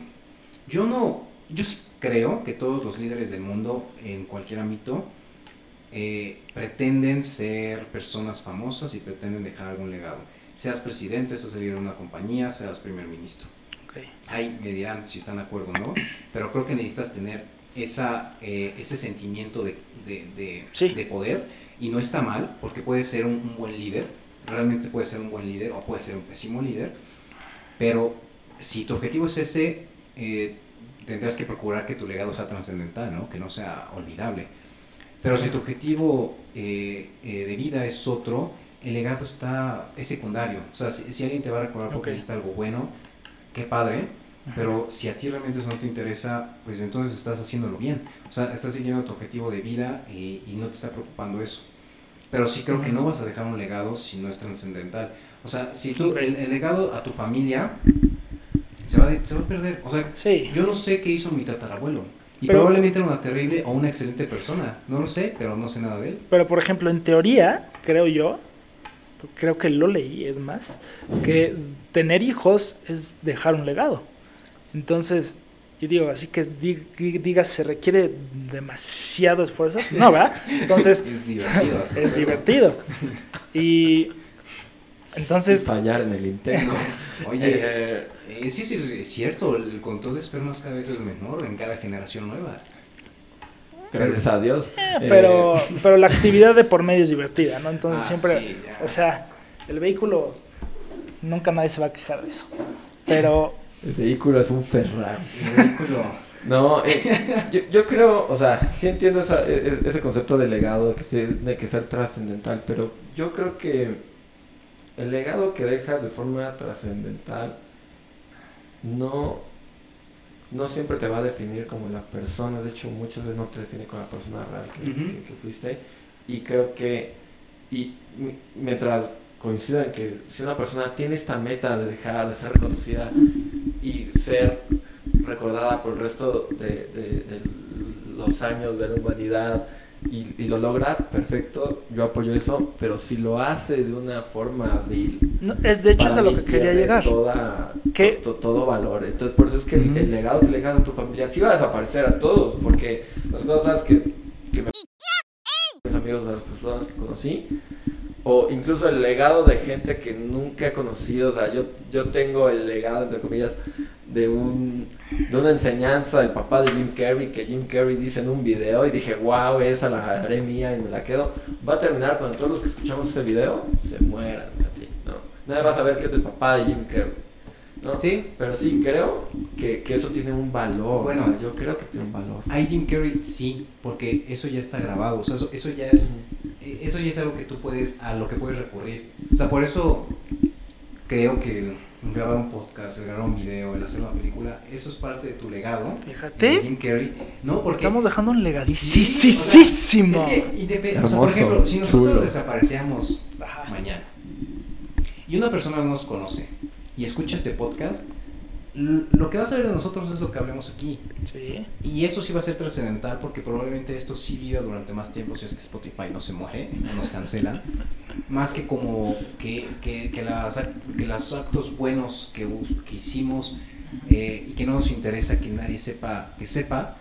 Yo no. Yo sí creo que todos los líderes del mundo, en cualquier ámbito, eh, pretenden ser personas famosas y pretenden dejar algún legado. Seas presidente, seas líder de una compañía, seas primer ministro. ok. Ahí me dirán si están de acuerdo o no, pero creo que necesitas tener esa, eh, ese sentimiento de, de, de- Sí. de poder y no está mal porque puede ser un, un buen líder, realmente puede ser un buen líder o puede ser un pésimo líder, pero si tu objetivo es ese, eh, tendrás que procurar que tu legado sea trascendental, ¿no? que no sea olvidable. Pero si tu objetivo eh, eh, de vida es otro, el legado está, es secundario. O sea, si, si alguien te va a recordar porque Ok. hiciste algo bueno, qué padre, pero si a ti realmente eso no te interesa, pues entonces estás haciéndolo bien. O sea, estás siguiendo tu objetivo de vida y, y no te está preocupando eso. Pero sí creo que no vas a dejar un legado si no es trascendental. O sea, si tú, el, el legado a tu familia se va, de- se va a perder. O sea, Sí, yo no sé qué hizo mi tatarabuelo. Y Pero- probablemente era una terrible o una excelente persona. No lo sé, pero no sé nada de él. pero por ejemplo, en teoría, creo yo, creo que lo leí, es más, que tener hijos es dejar un legado. Entonces, y digo, así que di- di- digas, se requiere demasiado esfuerzo. No, ¿verdad? Entonces, Es divertido. hasta es divertido. Y entonces, fallar en el intento. Oye, Eh, eh, sí, sí, sí, es cierto. El control de espermas cada vez es menor en cada generación nueva. gracias a Dios. Eh, pero, pero la actividad de por medio es divertida, ¿no? Entonces Ah, siempre, sí, o sea, el vehículo, nunca nadie se va a quejar de eso. Pero, el vehículo es un Ferrari. El vehículo. No, eh, yo, yo creo, o sea, sí entiendo esa- e- e- ese concepto de legado, de que tiene que ser trascendental, pero yo creo que el legado que dejas de forma trascendental no, no siempre te va a definir como la persona, de hecho muchas veces no te define como la persona real que, Ujú. que- que fuiste, y creo que, y mi- mientras coincido en que si una persona tiene esta meta de dejar de ser reconocida ser recordada por el resto de, de- de los años de la humanidad y, y lo logra, perfecto, yo apoyo eso, pero si lo hace de una forma vil, no, es de hecho es a lo que quería llegar. To- todo valor. Entonces, por eso es que el legado que le dejas a tu familia sí va a desaparecer a todos, porque las cosas que, que me mis amigos de las personas que conocí, o incluso el legado de gente que nunca he conocido, o sea, yo, yo tengo el legado, entre comillas, de, un, de una enseñanza del papá de Jim Carrey, que Jim Carrey dice en un video, y dije, wow, esa la haré mía y me la quedo. Va a terminar cuando todos los que escuchamos ese video se mueran, así, ¿no? Nadie va a saber que es del papá de Jim Carrey, ¿no? Sí. Pero sí creo que, que eso tiene un valor, Bueno. o sea, yo creo que tiene un valor. Hay Jim Carrey, sí, porque eso ya está grabado. O sea, eso, eso ya es. eh, Eso ya es algo que tú puedes. a lo que puedes recurrir. O sea, por eso creo que grabar un podcast, el grabar un video, el hacer una película, eso es parte de tu legado. Fíjate. Jim Carrey. No, porque Estamos dejando un Sí, legadísimo. o sea, es que, indepe- o sea, por ejemplo, si nosotros chulo. mañana y una persona no nos conoce y escucha este podcast, lo que va a saber de nosotros es lo que hablemos aquí. Sí. Y eso sí va a ser trascendental porque probablemente esto sí viva durante más tiempo si es que Spotify no se muere o nos cancelan. Más que como que, que, que, las, ac- que los actos buenos que, us- que hicimos eh, y que no nos interesa que nadie sepa, que sepa,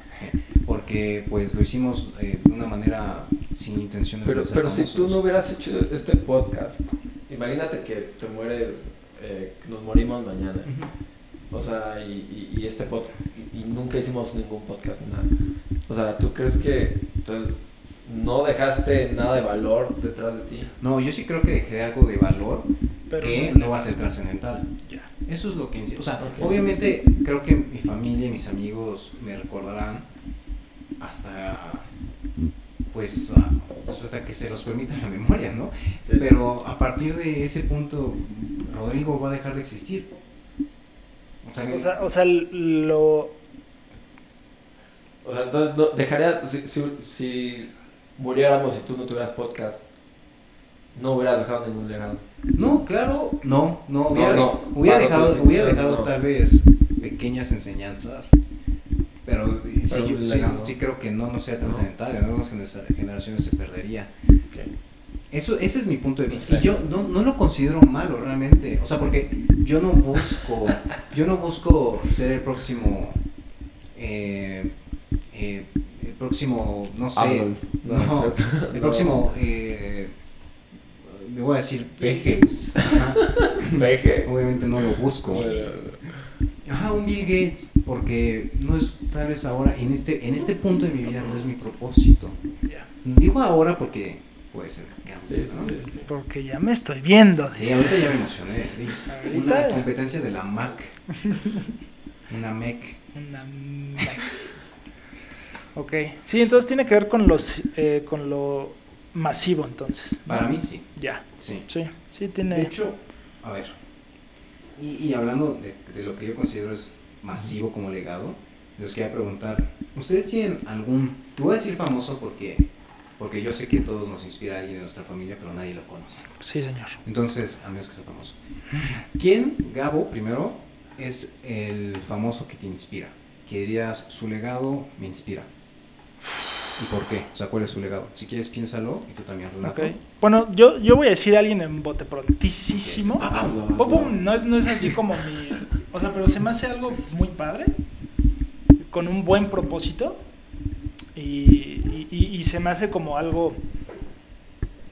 porque pues lo hicimos eh, de una manera sin intenciones Pero, de ser pero si tú no hubieras hecho este podcast, imagínate que te mueres, eh, nos morimos mañana. Ujú. O sea, y, y, y este podcast, y, y nunca hicimos ningún podcast, nada. O sea, ¿tú crees que entonces, no dejaste nada de valor detrás de ti? No, yo sí creo que dejaré algo de valor Pero que no va a ser trascendental. Ya. Eso es lo que insisto. O sea, obviamente creo que mi familia y mis amigos me recordarán hasta pues, pues hasta que se los permita la memoria, ¿no? Sí, Pero a partir de ese punto Rodrigo va a dejar de existir. O sea, O sea, o sea, lo. O sea, entonces no, dejaría, si, si, si muriéramos y tú no tuvieras podcast, no hubieras dejado ningún legado. no, claro, no, no, hubiera, no, hubiera dejado, hubiera dejado no. tal vez pequeñas enseñanzas. Pero, sí, yo- sí, creo que no, no sea trascendental. En algunas genera- generaciones se perdería. Okay. Eso, ese es mi punto de vista. Y yo no, no lo considero malo realmente. O sea, porque yo no busco, yo no busco ser el próximo, eh, eh, el próximo, no sé, Adolf. no, el próximo, eh, me voy a decir Peje. Peje. Obviamente no lo busco. Ajá, un Bill Gates, porque no es tal vez ahora, en este, en este punto de mi vida no es mi propósito. Digo ahora porque puede ser. Sí, sí, ¿no? sí, sí. Porque ya me estoy viendo. Sí, ahorita ya me emocioné. Una Ahorita- competencia de la Mac. Una MEC. Una Mac. Ok. Sí, entonces tiene que ver con los eh, con lo masivo, entonces. ¿no? Para mí sí. Ya. Sí. Sí. Sí, tiene. De hecho, a ver. Y, y hablando de, de lo que yo considero es masivo como legado, les quería preguntar: ¿Ustedes tienen algún. Te voy a decir famoso porque. Porque yo sé que todos nos inspira alguien de nuestra familia, pero nadie lo conoce. Sí, señor. Entonces, a menos que sea famoso. ¿Quién, Gabo, primero, es el famoso que te inspira? Que dirías, su legado me inspira. ¿Y por qué? O sea, ¿cuál es su legado? Si quieres, piénsalo y tú también, Renato. Ok. Bueno, yo, yo voy a decir a alguien en bote prontísimo. Ok. Hazlo, Pum, hazlo. pum, No, es, no es así como mi. O sea, pero se me hace algo muy padre. Con un buen propósito. Y, y- y- y se me hace como algo.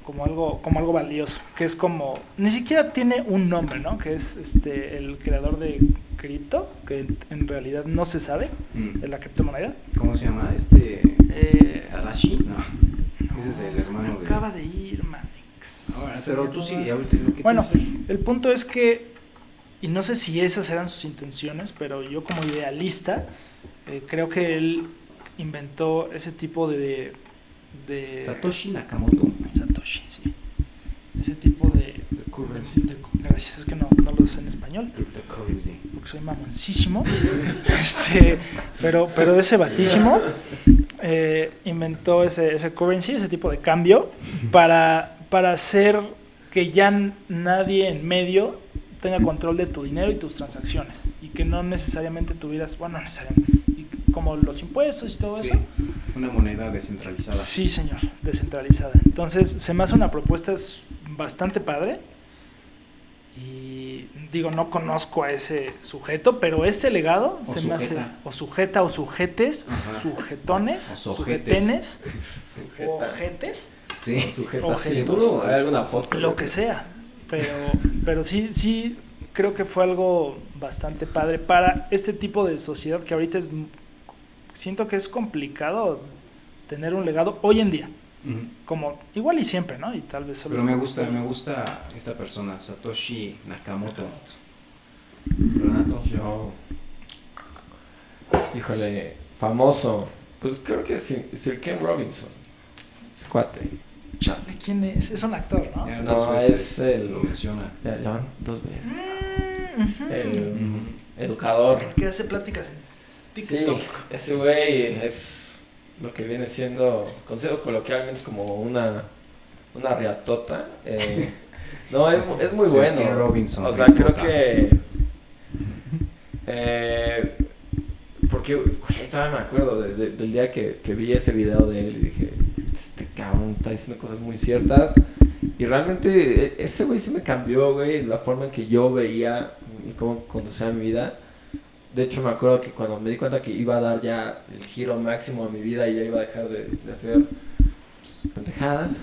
Como algo, como algo valioso. Que es como. Ni siquiera tiene un nombre, ¿no? Que es este el creador de cripto. Que en realidad no se sabe. Mm. De la criptomoneda. ¿Cómo se llama? Este. Eh? No. no, Ese es el se me hermano de. acaba de ir, Manix. Ahora, pero tú sí, ahorita lo que Bueno, el punto es que, y no sé si esas eran sus intenciones, pero yo como idealista, eh, creo que él inventó ese tipo de... de Satoshi Nakamoto. Satoshi, sí. Ese tipo de... Currency. de- gracias, es que no, no lo sé en español, Cryptocurrency. porque soy mamoncísimo. este, pero, pero ese batísimo eh, inventó ese, ese currency, ese tipo de cambio, para, para hacer que ya nadie en medio tenga control de tu dinero y tus transacciones. Y que no necesariamente tuvieras, bueno, no necesariamente, como los impuestos y todo Sí, eso. una moneda descentralizada. Sí, señor, descentralizada. Entonces, se me hace una propuesta bastante padre. Y digo, no conozco a ese sujeto, pero ese legado O se me hace. sujeta. O sujeta, o sujetes, Ajá. sujetones, O sujetenes, Sujeta. ojetes, Sí. Sujeta. Objetos. ¿Seguro? ¿Hay alguna foto? lo que sea. Pero, pero sí, sí, creo que fue algo bastante padre para este tipo de sociedad que ahorita es. Siento que es complicado tener un legado hoy en día. Como igual y siempre, ¿no? Y tal vez solo Pero me gusta, me gusta esta persona, Satoshi Nakamoto. Renato. Yo. Híjole, famoso. Pues creo que es Sir, Ken Robinson. Es cuate. Chale, ¿quién es? Es un actor, ¿no? Ya No, es el- Lo menciona. Ya, ya van dos veces. Mm, el educador. Que hace pláticas en TikTok. Sí, ese güey es lo que viene siendo, considero coloquialmente como una, una riatota. Eh, no, es, es muy Sí, bueno. Robinson, o sea, creo que... Eh, porque güey, todavía me acuerdo de- de- del día que, que vi ese video de él y dije, este cabrón está diciendo cosas muy ciertas. Y realmente e- ese güey sí me cambió, güey, la forma en que yo veía y cómo conducía mi vida. De hecho, me acuerdo que cuando me di cuenta que iba a dar ya el giro máximo a mi vida y ya iba a dejar de, de hacer pues, pendejadas,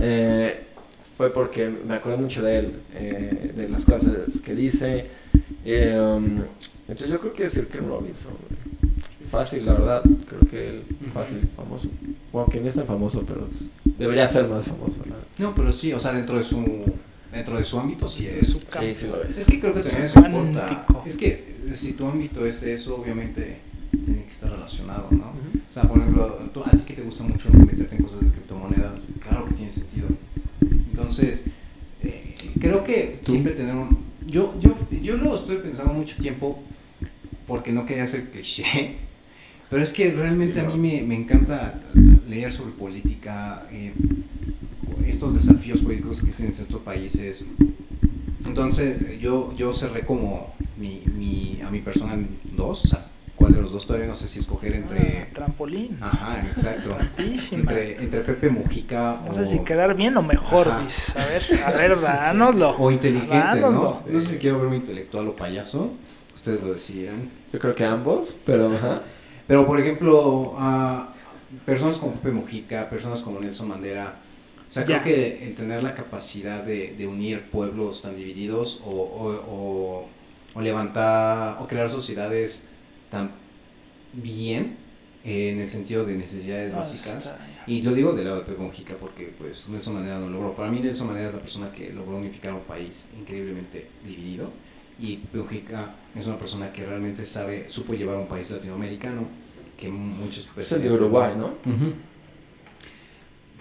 eh, fue porque me acuerdo mucho de él, eh, de las cosas que dice. Eh, um, entonces yo creo que es el Ken Robinson. Fácil, la verdad. Creo que él, fácil, famoso. Bueno, que no es tan famoso, pero debería ser más famoso. verdad. No, pero sí, o sea, dentro de su dentro de su ámbito sí es. su campo. Sí, sí lo es. Es que creo que también Es eso importa. Es que si tu ámbito es eso, obviamente tiene que estar relacionado, ¿no? Ujú. O sea, por ejemplo, tú- a ti que te gusta mucho meterte en cosas de criptomonedas, claro que tiene sentido. Entonces, eh, creo que ¿Tú? siempre tener un... Yo, yo, yo lo estoy pensando mucho tiempo porque no quería ser cliché, pero es que realmente a mí me, me encanta leer sobre política, eh, estos desafíos políticos que existen en ciertos países. Entonces, yo, yo cerré como mi, mi, a mi persona en dos, o sea, ¿cuál de los dos? Todavía no sé si escoger entre... Ah, trampolín. Ajá, exacto. Entre, entre Pepe Mujica No o, sé si quedar bien o mejor. Luis. A ver, a ver, dánoslo. o inteligente, ¿no? Dánoslo. No sé si quiero verme intelectual o payaso, ustedes lo decidirán. Yo creo que ambos, pero ajá. Pero, por ejemplo, a personas como Pepe Mujica, personas como Nelson Mandela, o sea, creo que el tener la capacidad de, de unir pueblos tan divididos o, o- o- o levantar o crear sociedades tan bien eh, en el sentido de necesidades No, básicas. Y lo digo del lado de Pepe Mujica porque pues Nelson Mandela no lo logró. Para mí Nelson Mandela es la persona que logró unificar un país increíblemente dividido. Y Pepe Mujica es una persona que realmente sabe, supo llevar un país latinoamericano que muchos Es el de Uruguay, ¿no? Ujú.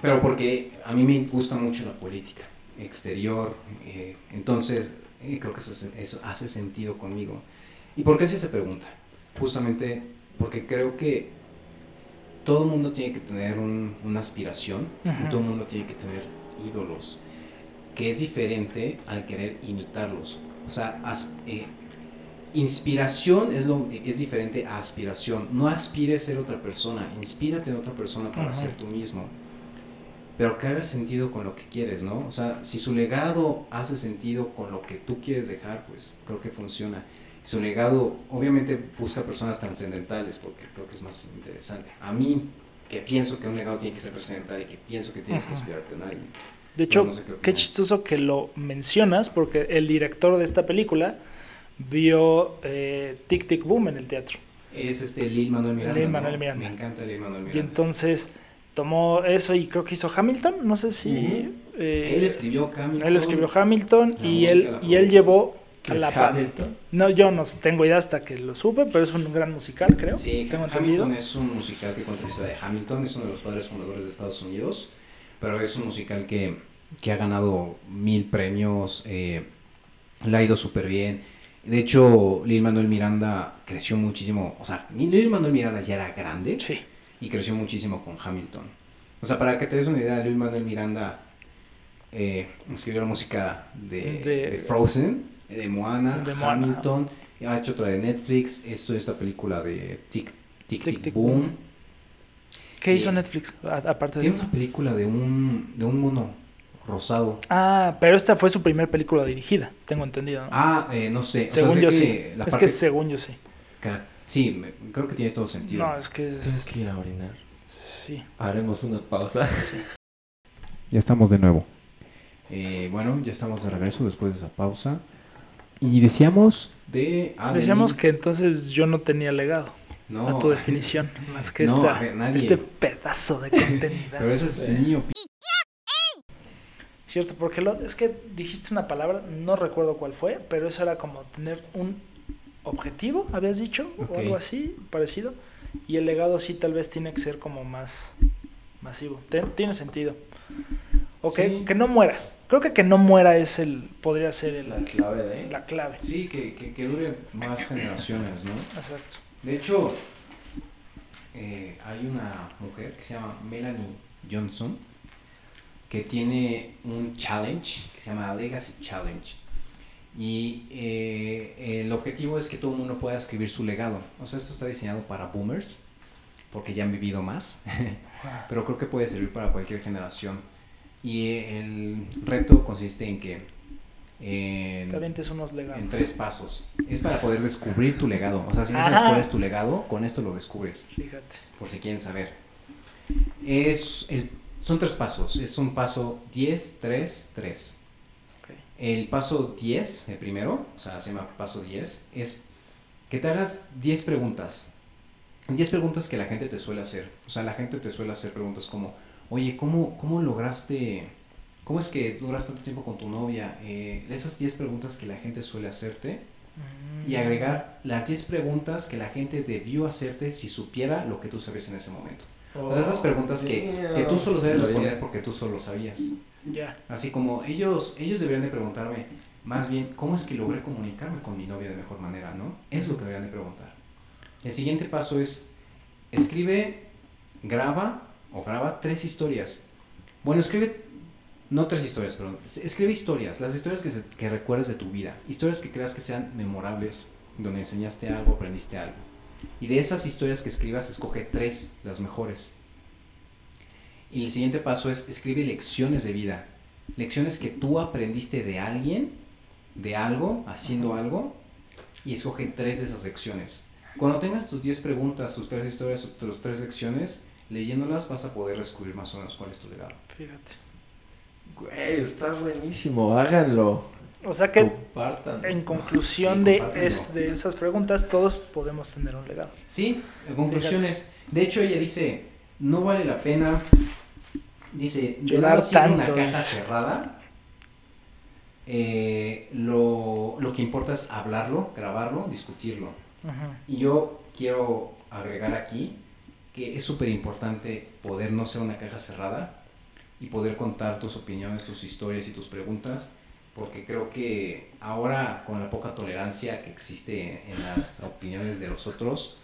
Pero porque a mí me gusta mucho la política exterior, eh, entonces eh, creo que eso, hace sentido conmigo. ¿Y por qué hacía esa pregunta? Justamente porque creo que todo el mundo tiene que tener un- una aspiración todo el mundo tiene que tener ídolos, que es diferente al querer imitarlos. O sea, as- eh, inspiración es, lo, es diferente a aspiración. No aspires a ser otra persona, inspírate en otra persona para Ajá. ser tú mismo. Pero que haga sentido con lo que quieres, ¿no? O sea, si su legado hace sentido con lo que tú quieres dejar, pues creo que funciona. Su legado, obviamente, busca personas trascendentales porque creo que es más interesante. A mí, que pienso que un legado tiene que ser trascendental y que pienso que tienes que inspirarte en alguien. De hecho, no sé qué chistoso que lo mencionas, porque el director de esta película vio eh, Tic Tic Boom en el teatro. Es este Lin Manuel Miranda. Lin-Manuel ¿no? Miranda. Me encanta Lin Manuel Y Miranda. entonces tomó eso y creo que hizo Hamilton, no sé si... Eh, él escribió Hamilton. él escribió Hamilton y él, y él llevó a la Hamilton. No, yo no tengo idea hasta que lo supe, pero es un gran musical, creo. Sí, tengo entendido. Hamilton es un musical que cuenta la historia de Hamilton, es uno de los padres fundadores de Estados Unidos, pero es un musical que, que ha ganado mil premios, eh, le ha ido súper bien. De hecho, Lin Manuel Miranda creció muchísimo, o sea, Lin Manuel Miranda ya era grande Sí. Y creció muchísimo con Hamilton. O sea, para que te des una idea, Lin Manuel Miranda eh, escribió la música de, De- de Frozen, de Moana, De Moana, Hamilton, ha hecho otra de Netflix, esto es esta película de Tic Tic, Tic, Boom. Boom. ¿Qué hizo Y- Netflix aparte de Tiene esto? una película de un, de un mono rosado. Ah, pero esta fue su primera película dirigida, tengo entendido. ¿no? Ah, eh, no sé. o sea, según sé yo sí. Es parte que según yo sí. Sí, me- creo que tiene todo sentido. No, es que Tengo es- que ir a orinar. sí. Haremos una pausa. Ya estamos de nuevo. Eh, bueno, ya estamos de regreso después de esa pausa. Y decíamos de... ah, de Decíamos que entonces yo no tenía legado No, a tu definición, más que No, esta, nadie. este pedazo de contenido. Pero ese es opinión. Cierto, porque lo- es que dijiste una palabra, no recuerdo cuál fue, pero eso era como tener un objetivo, habías dicho, o algo así, parecido. Y el legado sí tal vez tiene que ser como más masivo. Tiene sentido. O que, Sí. que no muera, Creo que que no muera es el, podría ser el, La clave de... la clave. Sí, que, que, que dure más generaciones, ¿no? Exacto. De hecho, eh, hay una mujer que se llama Melanie Johnson que tiene un challenge que se llama Legacy Challenge. Y eh, el objetivo es que todo el mundo pueda escribir su legado. O sea, esto está diseñado para boomers, porque ya han vivido más, pero creo que puede servir para cualquier generación. Y el reto consiste en que Te avientes unos legados. en tres pasos. Es para poder descubrir tu legado. O sea, si no sabes cuál es tu legado, con esto lo descubres, Fíjate. por si quieren saber. Es el, son tres pasos. Es un paso 10, 3, 3. El paso 10, el primero, o sea, se llama paso 10, es que te hagas 10 preguntas. 10 preguntas que la gente te suele hacer. O sea, la gente te suele hacer preguntas como, oye, ¿cómo, cómo lograste, cómo es que duras tanto tiempo con tu novia? Eh, esas 10 preguntas que la gente suele hacerte y Mm. agregar las 10 preguntas que la gente debió hacerte si supiera lo que tú sabes en ese momento. O sea, esas preguntas que, que tú solo Lo responder porque tú solo sabías. Ya. Así como ellos, ellos deberían de preguntarme, más bien, ¿cómo es que logré comunicarme con mi novia de mejor manera, no? Es lo que deberían de preguntar. El siguiente paso es, escribe, graba o graba tres historias. Bueno, escribe, no tres historias, perdón, es- escribe historias, las historias que, se- que recuerdes de tu vida, historias que creas que sean memorables, donde enseñaste algo, aprendiste algo. Y de esas historias que escribas, escoge tres, las mejores. Y el siguiente paso es escribe lecciones de vida. Lecciones que tú aprendiste de alguien, de algo, haciendo algo, y escoge tres de esas lecciones. Cuando tengas tus 10 preguntas, tus tres historias, tus tres lecciones, leyéndolas vas a poder descubrir más o menos cuál es tu legado. Fíjate. Güey, está buenísimo, háganlo. O sea que Compartan. en conclusión Sí, de, es, de esas preguntas, todos podemos tener un legado. Sí, en conclusiones. Fíjate. De hecho, ella dice, no vale la pena, dice, Llorar una caja cerrada. Eh, lo, lo que importa es hablarlo, grabarlo, discutirlo. Y yo quiero agregar aquí que es súper importante poder no ser una caja cerrada y poder contar tus opiniones, tus historias y tus preguntas, porque creo que ahora con la poca tolerancia que existe en las opiniones de los otros,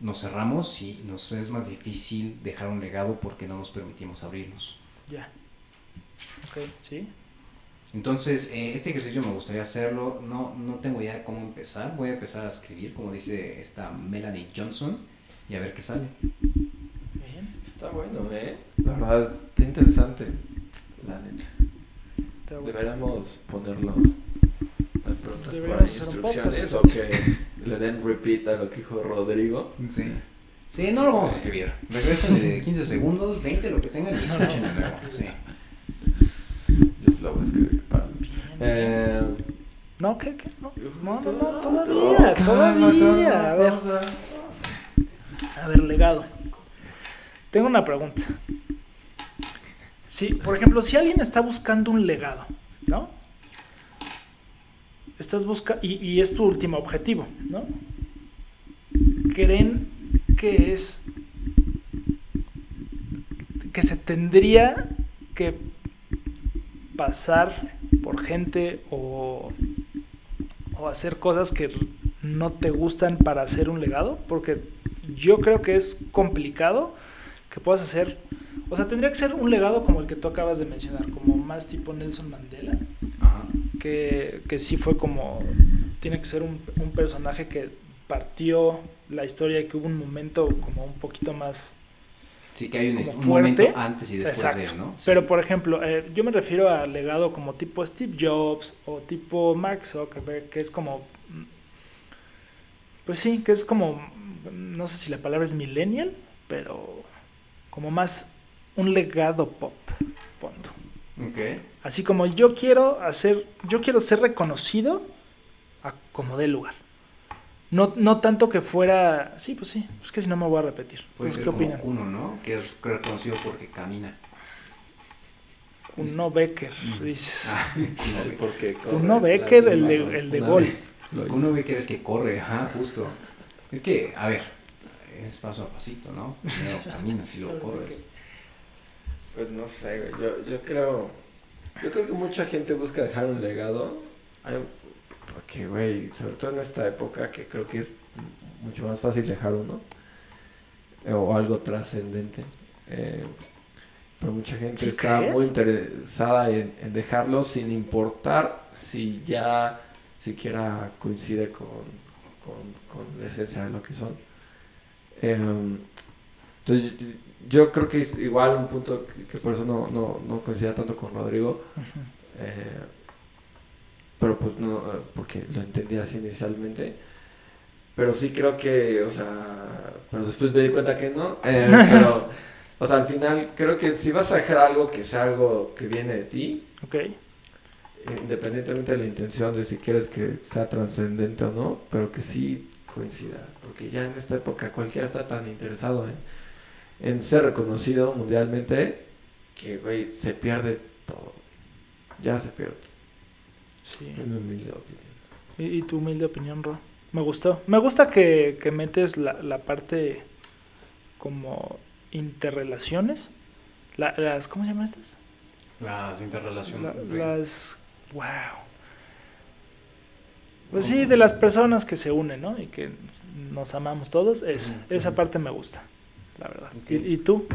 nos cerramos y nos es más difícil dejar un legado porque no nos permitimos abrirnos. Ya. Ok, sí. Entonces, eh, este ejercicio me gustaría hacerlo. No, no tengo idea de cómo empezar. Voy a empezar a escribir, como dice esta Melanie Johnson, y a ver qué sale. Bien. Está bueno, ¿eh? La verdad, está interesante. La neta. Bueno. Deberíamos ponerlo. Las preguntas Deberíamos hacer un instrucciones podcast, o le den repeat a lo que dijo Rodrigo. Sí. Sí, no lo vamos a escribir. Regresen de 15 segundos, 20, lo que tengan y escuchen de nuevo. Sí. Yo se lo voy a escribir para mí. Bien, bien. Eh, No, ¿qué? qué? No, no, no, no, todavía, calma, todavía. calma, A ver, a ver, legado. Tengo una pregunta. Si, por ejemplo, si alguien está buscando un legado, ¿no? Estás buscando, y, es tu último objetivo, ¿no? ¿Creen que es que se tendría que pasar por gente o, o hacer cosas que no te gustan para hacer un legado? Porque yo creo que es complicado que puedas hacer, o sea, tendría que ser un legado como el que tú acabas de mencionar, como más tipo Nelson Mandela, Ajá. Que, que sí fue como, tiene que ser un, un personaje que partió la historia y que hubo un momento como un poquito más Sí, que hay un, Como un fuerte. momento antes y después Exacto. de él, ¿no? Sí. Pero, por ejemplo, eh, yo me refiero a legado como tipo Steve Jobs o tipo Mark Zuckerberg, que es como. Pues sí, que es como. No sé si la palabra es millennial, pero como más un legado pop. Punto. Así como yo quiero hacer. Yo quiero ser reconocido a como dé lugar. No, no tanto que fuera. Sí, pues sí. Es que si no me voy a repetir. Puede Entonces, ser ¿qué opinan? Kuno, ¿no? Que es reconocido porque camina. Uno Becker, Ujú. dices. Ah. Porque Uno Becker, el de- el de gol. Kuno Becker es que corre, ajá, justo. Es que, a ver, es paso a pasito, ¿no? Primero caminas y luego corres. Pues no sé, güey. Yo, yo creo. Yo creo que mucha gente busca dejar un legado. Porque, güey, sobre todo en esta época que creo que es mucho más fácil dejar uno. eh, O algo trascendente. Eh, pero mucha gente ¿Sí está crees? muy interesada en, en dejarlo sin importar si ya siquiera coincide con, con, con la esencia de lo que son. Em, entonces, yo, creo que es igual un punto que, que por eso no, no, no coincida tanto con Rodrigo. Eh, pero pues no, eh, porque lo entendí así inicialmente. Pero sí creo que, o sea, pero después me di cuenta que no. eh, pero, o sea, al final creo que si vas a dejar algo que sea algo que viene de ti, independientemente de la intención de si quieres que sea trascendente o no, pero que sí coincida. Porque ya en esta época cualquiera está tan interesado en, en ser reconocido mundialmente que, güey, se pierde todo. Ya se pierde. Sí. En mi humilde opinión. ¿Y, y tu humilde opinión, Ro? Me gustó. Me gusta que, que metes la, la parte como interrelaciones. La- las, ¿Cómo se llaman estas? Las La- interrelaciones. las... ¡Wow! Pues sí, de las personas que se unen, ¿no? Y que nos amamos todos. Esa, Ujú, esa parte me gusta, la verdad. Ok. ¿Y, y tú?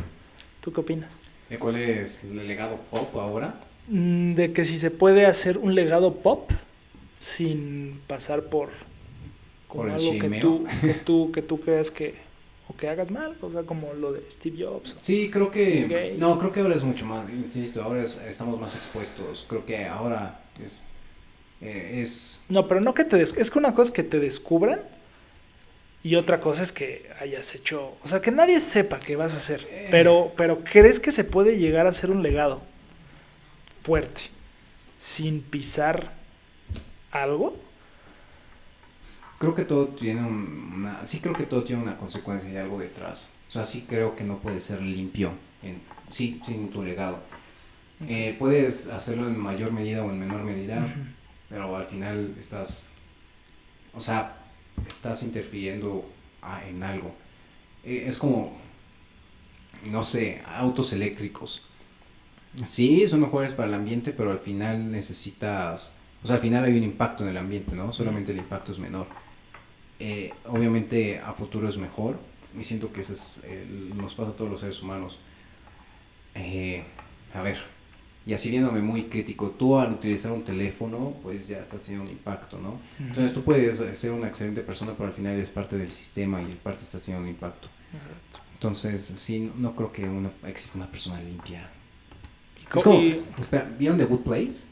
¿Tú qué opinas? ¿De cuál es el legado pop ahora? Mm, De que si se puede hacer un legado pop sin pasar por, como Por el algo que tú, que tú que tú creas que o que hagas mal, o sea, como lo de Steve Jobs. Sí, creo que... No, creo que ahora es mucho más, insisto, ahora es- estamos más expuestos. Creo que ahora es... eh, es No, pero no que te des- es que una cosa es que te descubran y otra cosa es que hayas hecho, o sea, que nadie sepa qué vas a hacer, Eh. pero pero crees que se puede llegar a hacer un legado fuerte sin pisar algo? Creo que todo tiene un- una... Sí creo que todo tiene una consecuencia y algo detrás. O sea, sí creo que no puede ser limpio. En, sí, sin tu legado. Eh, puedes hacerlo en mayor medida o en menor medida, pero al final estás... O sea, estás interfiriendo a- en algo. Eh, es como... No sé, autos eléctricos. Sí, son mejores para el ambiente, pero al final necesitas... O sea, al final hay un impacto en el ambiente, ¿no? Solamente el impacto es menor. Eh, obviamente a futuro es mejor y siento que eso es, nos pasa a todos los seres humanos. Eh, a ver, y así viéndome muy crítico, tú al utilizar un teléfono, pues ya estás teniendo un impacto, ¿no? Entonces tú puedes ser una excelente persona, pero al final eres parte del sistema y en parte estás teniendo un impacto. Entonces, sí, no creo que una, exista una persona limpia. Es co- como, espera, ¿vieron The Good Place?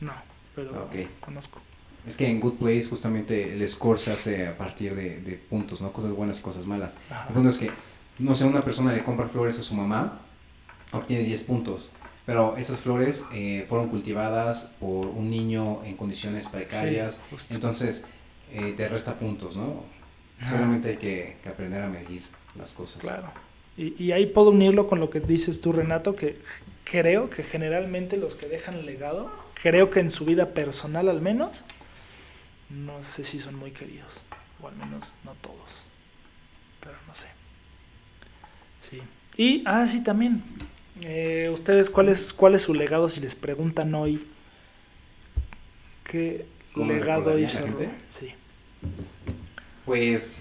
no, pero Ok. conozco. Es que en Good Place justamente el score se hace a partir de, de puntos, ¿no? Cosas buenas y cosas malas. Ajá. El punto es que, no sé, una persona le compra flores a su mamá, obtiene 10 puntos. Pero esas flores eh, fueron cultivadas por un niño en condiciones precarias. Sí. Entonces, eh, te resta puntos, ¿no? Solamente hay que, que aprender a medir las cosas. Claro. Y, y ahí puedo unirlo con lo que dices tú, Renato, que creo que generalmente los que dejan legado, creo que en su vida personal al menos, no sé si son muy queridos, o al menos no todos, pero no sé. Sí. Y, ah, sí, también. Eh, ¿Ustedes cuál es, cuál es su legado si les preguntan hoy qué ¿Cómo legado hizo? gente? Sí. Pues...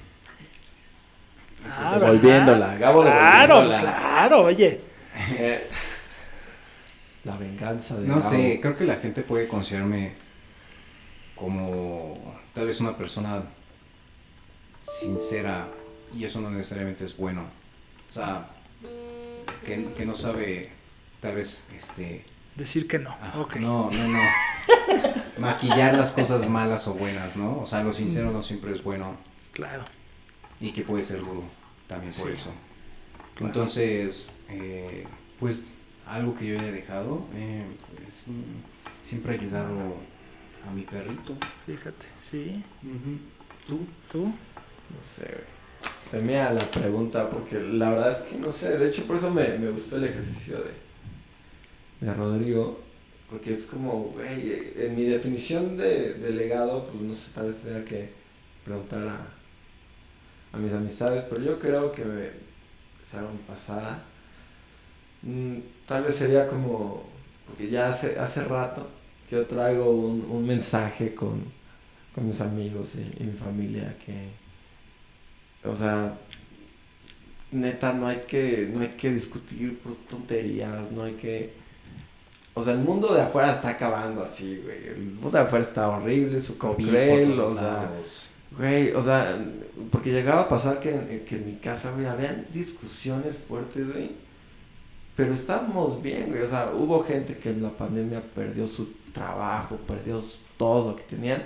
Ah, devolviéndola, Gabo Claro, devolviéndola. claro, oye. La venganza de No sé, creo que la gente puede considerarme como tal vez una persona sincera y eso no necesariamente es bueno. O sea, que, que no sabe tal vez este Decir que no. ah, no, no, no. maquillar las cosas malas o buenas, ¿no? O sea, lo sincero no siempre es bueno Claro. y que puede ser duro también por Sí, eso. claro. Entonces, eh, pues algo que yo haya dejado, eh, pues, mm, siempre he ayudado a mi perrito. Fíjate, sí. ¿Tú? ¿Tú? No sé, güey. Temía la pregunta porque la verdad es que no sé. De hecho, por eso me, me gustó el ejercicio de, de Rodrigo. Porque es como, güey, en mi definición de, de legado, pues no sé, tal vez tenía que preguntar a, a mis amistades. Pero yo creo que me, me pasara, mm, tal vez sería como porque ya hace, hace rato que yo traigo un, un mensaje con, con mis amigos y mi familia que, o sea, neta, no hay que, no hay que discutir por tonterías, no hay que... O sea, el mundo de afuera está acabando así, güey. El mundo de afuera está horrible, su cruel, o sea... Güey, o sea, porque llegaba a pasar que, en- que en mi casa, güey, habían discusiones fuertes, güey. Pero estábamos bien, güey. O sea, hubo gente que en la pandemia perdió su trabajo, perdió todo lo que tenían.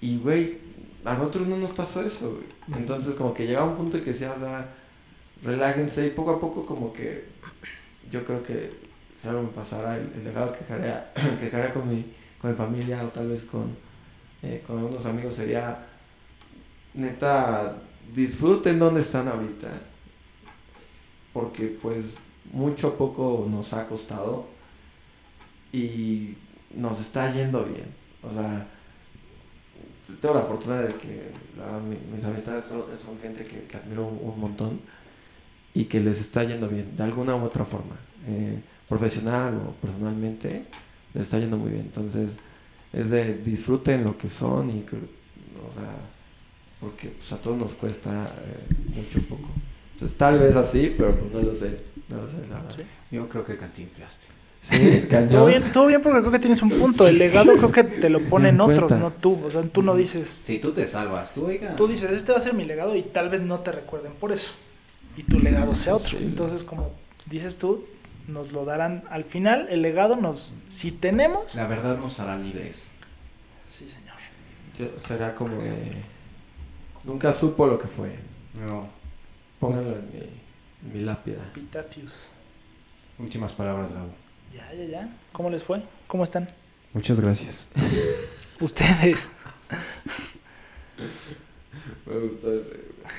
Y, güey, a nosotros no nos pasó eso, güey. Entonces, como que llegaba un punto que decía, o sea, relájense. Y poco a poco, como que yo creo que si algo me pasara, el, el legado que dejaría, que dejaría con, mi, con mi familia o tal vez con, eh, con algunos amigos sería, neta, disfruten donde están ahorita. Porque pues mucho a poco nos ha costado y nos está yendo bien. O sea, tengo la fortuna de que la- mi- mis amistades son, son gente que, que admiro un, un montón y que les está yendo bien, de alguna u otra forma. Eh, profesional o personalmente, les está yendo muy bien. Entonces, es de disfruten lo que son y que, o sea, porque pues, a todos nos cuesta eh, mucho poco. Entonces, tal vez así, pero pues no lo sé. No lo sé, la verdad. Sí. Yo creo que cantinflaste. Sí, cañón. Todo bien, todo bien porque creo que tienes un punto. El legado creo que te lo ponen otros, no tú. O sea, tú no dices, Si tú te salvas, tú, oiga. tú dices, este va a ser mi legado y tal vez no te recuerden por eso. Y tu legado sea otro. Sí. Entonces, como dices tú, nos lo darán al final. El legado nos, si tenemos, La verdad nos hará libres. sí señor. Yo- será como de... Nunca supo lo que fue. No. Pónganlo en mi, en mi lápida. Pitafius. Últimas palabras, Gabo. Ya, ya, ya. ¿Cómo les fue? ¿Cómo están? Muchas gracias. Ustedes. Me gustó ese.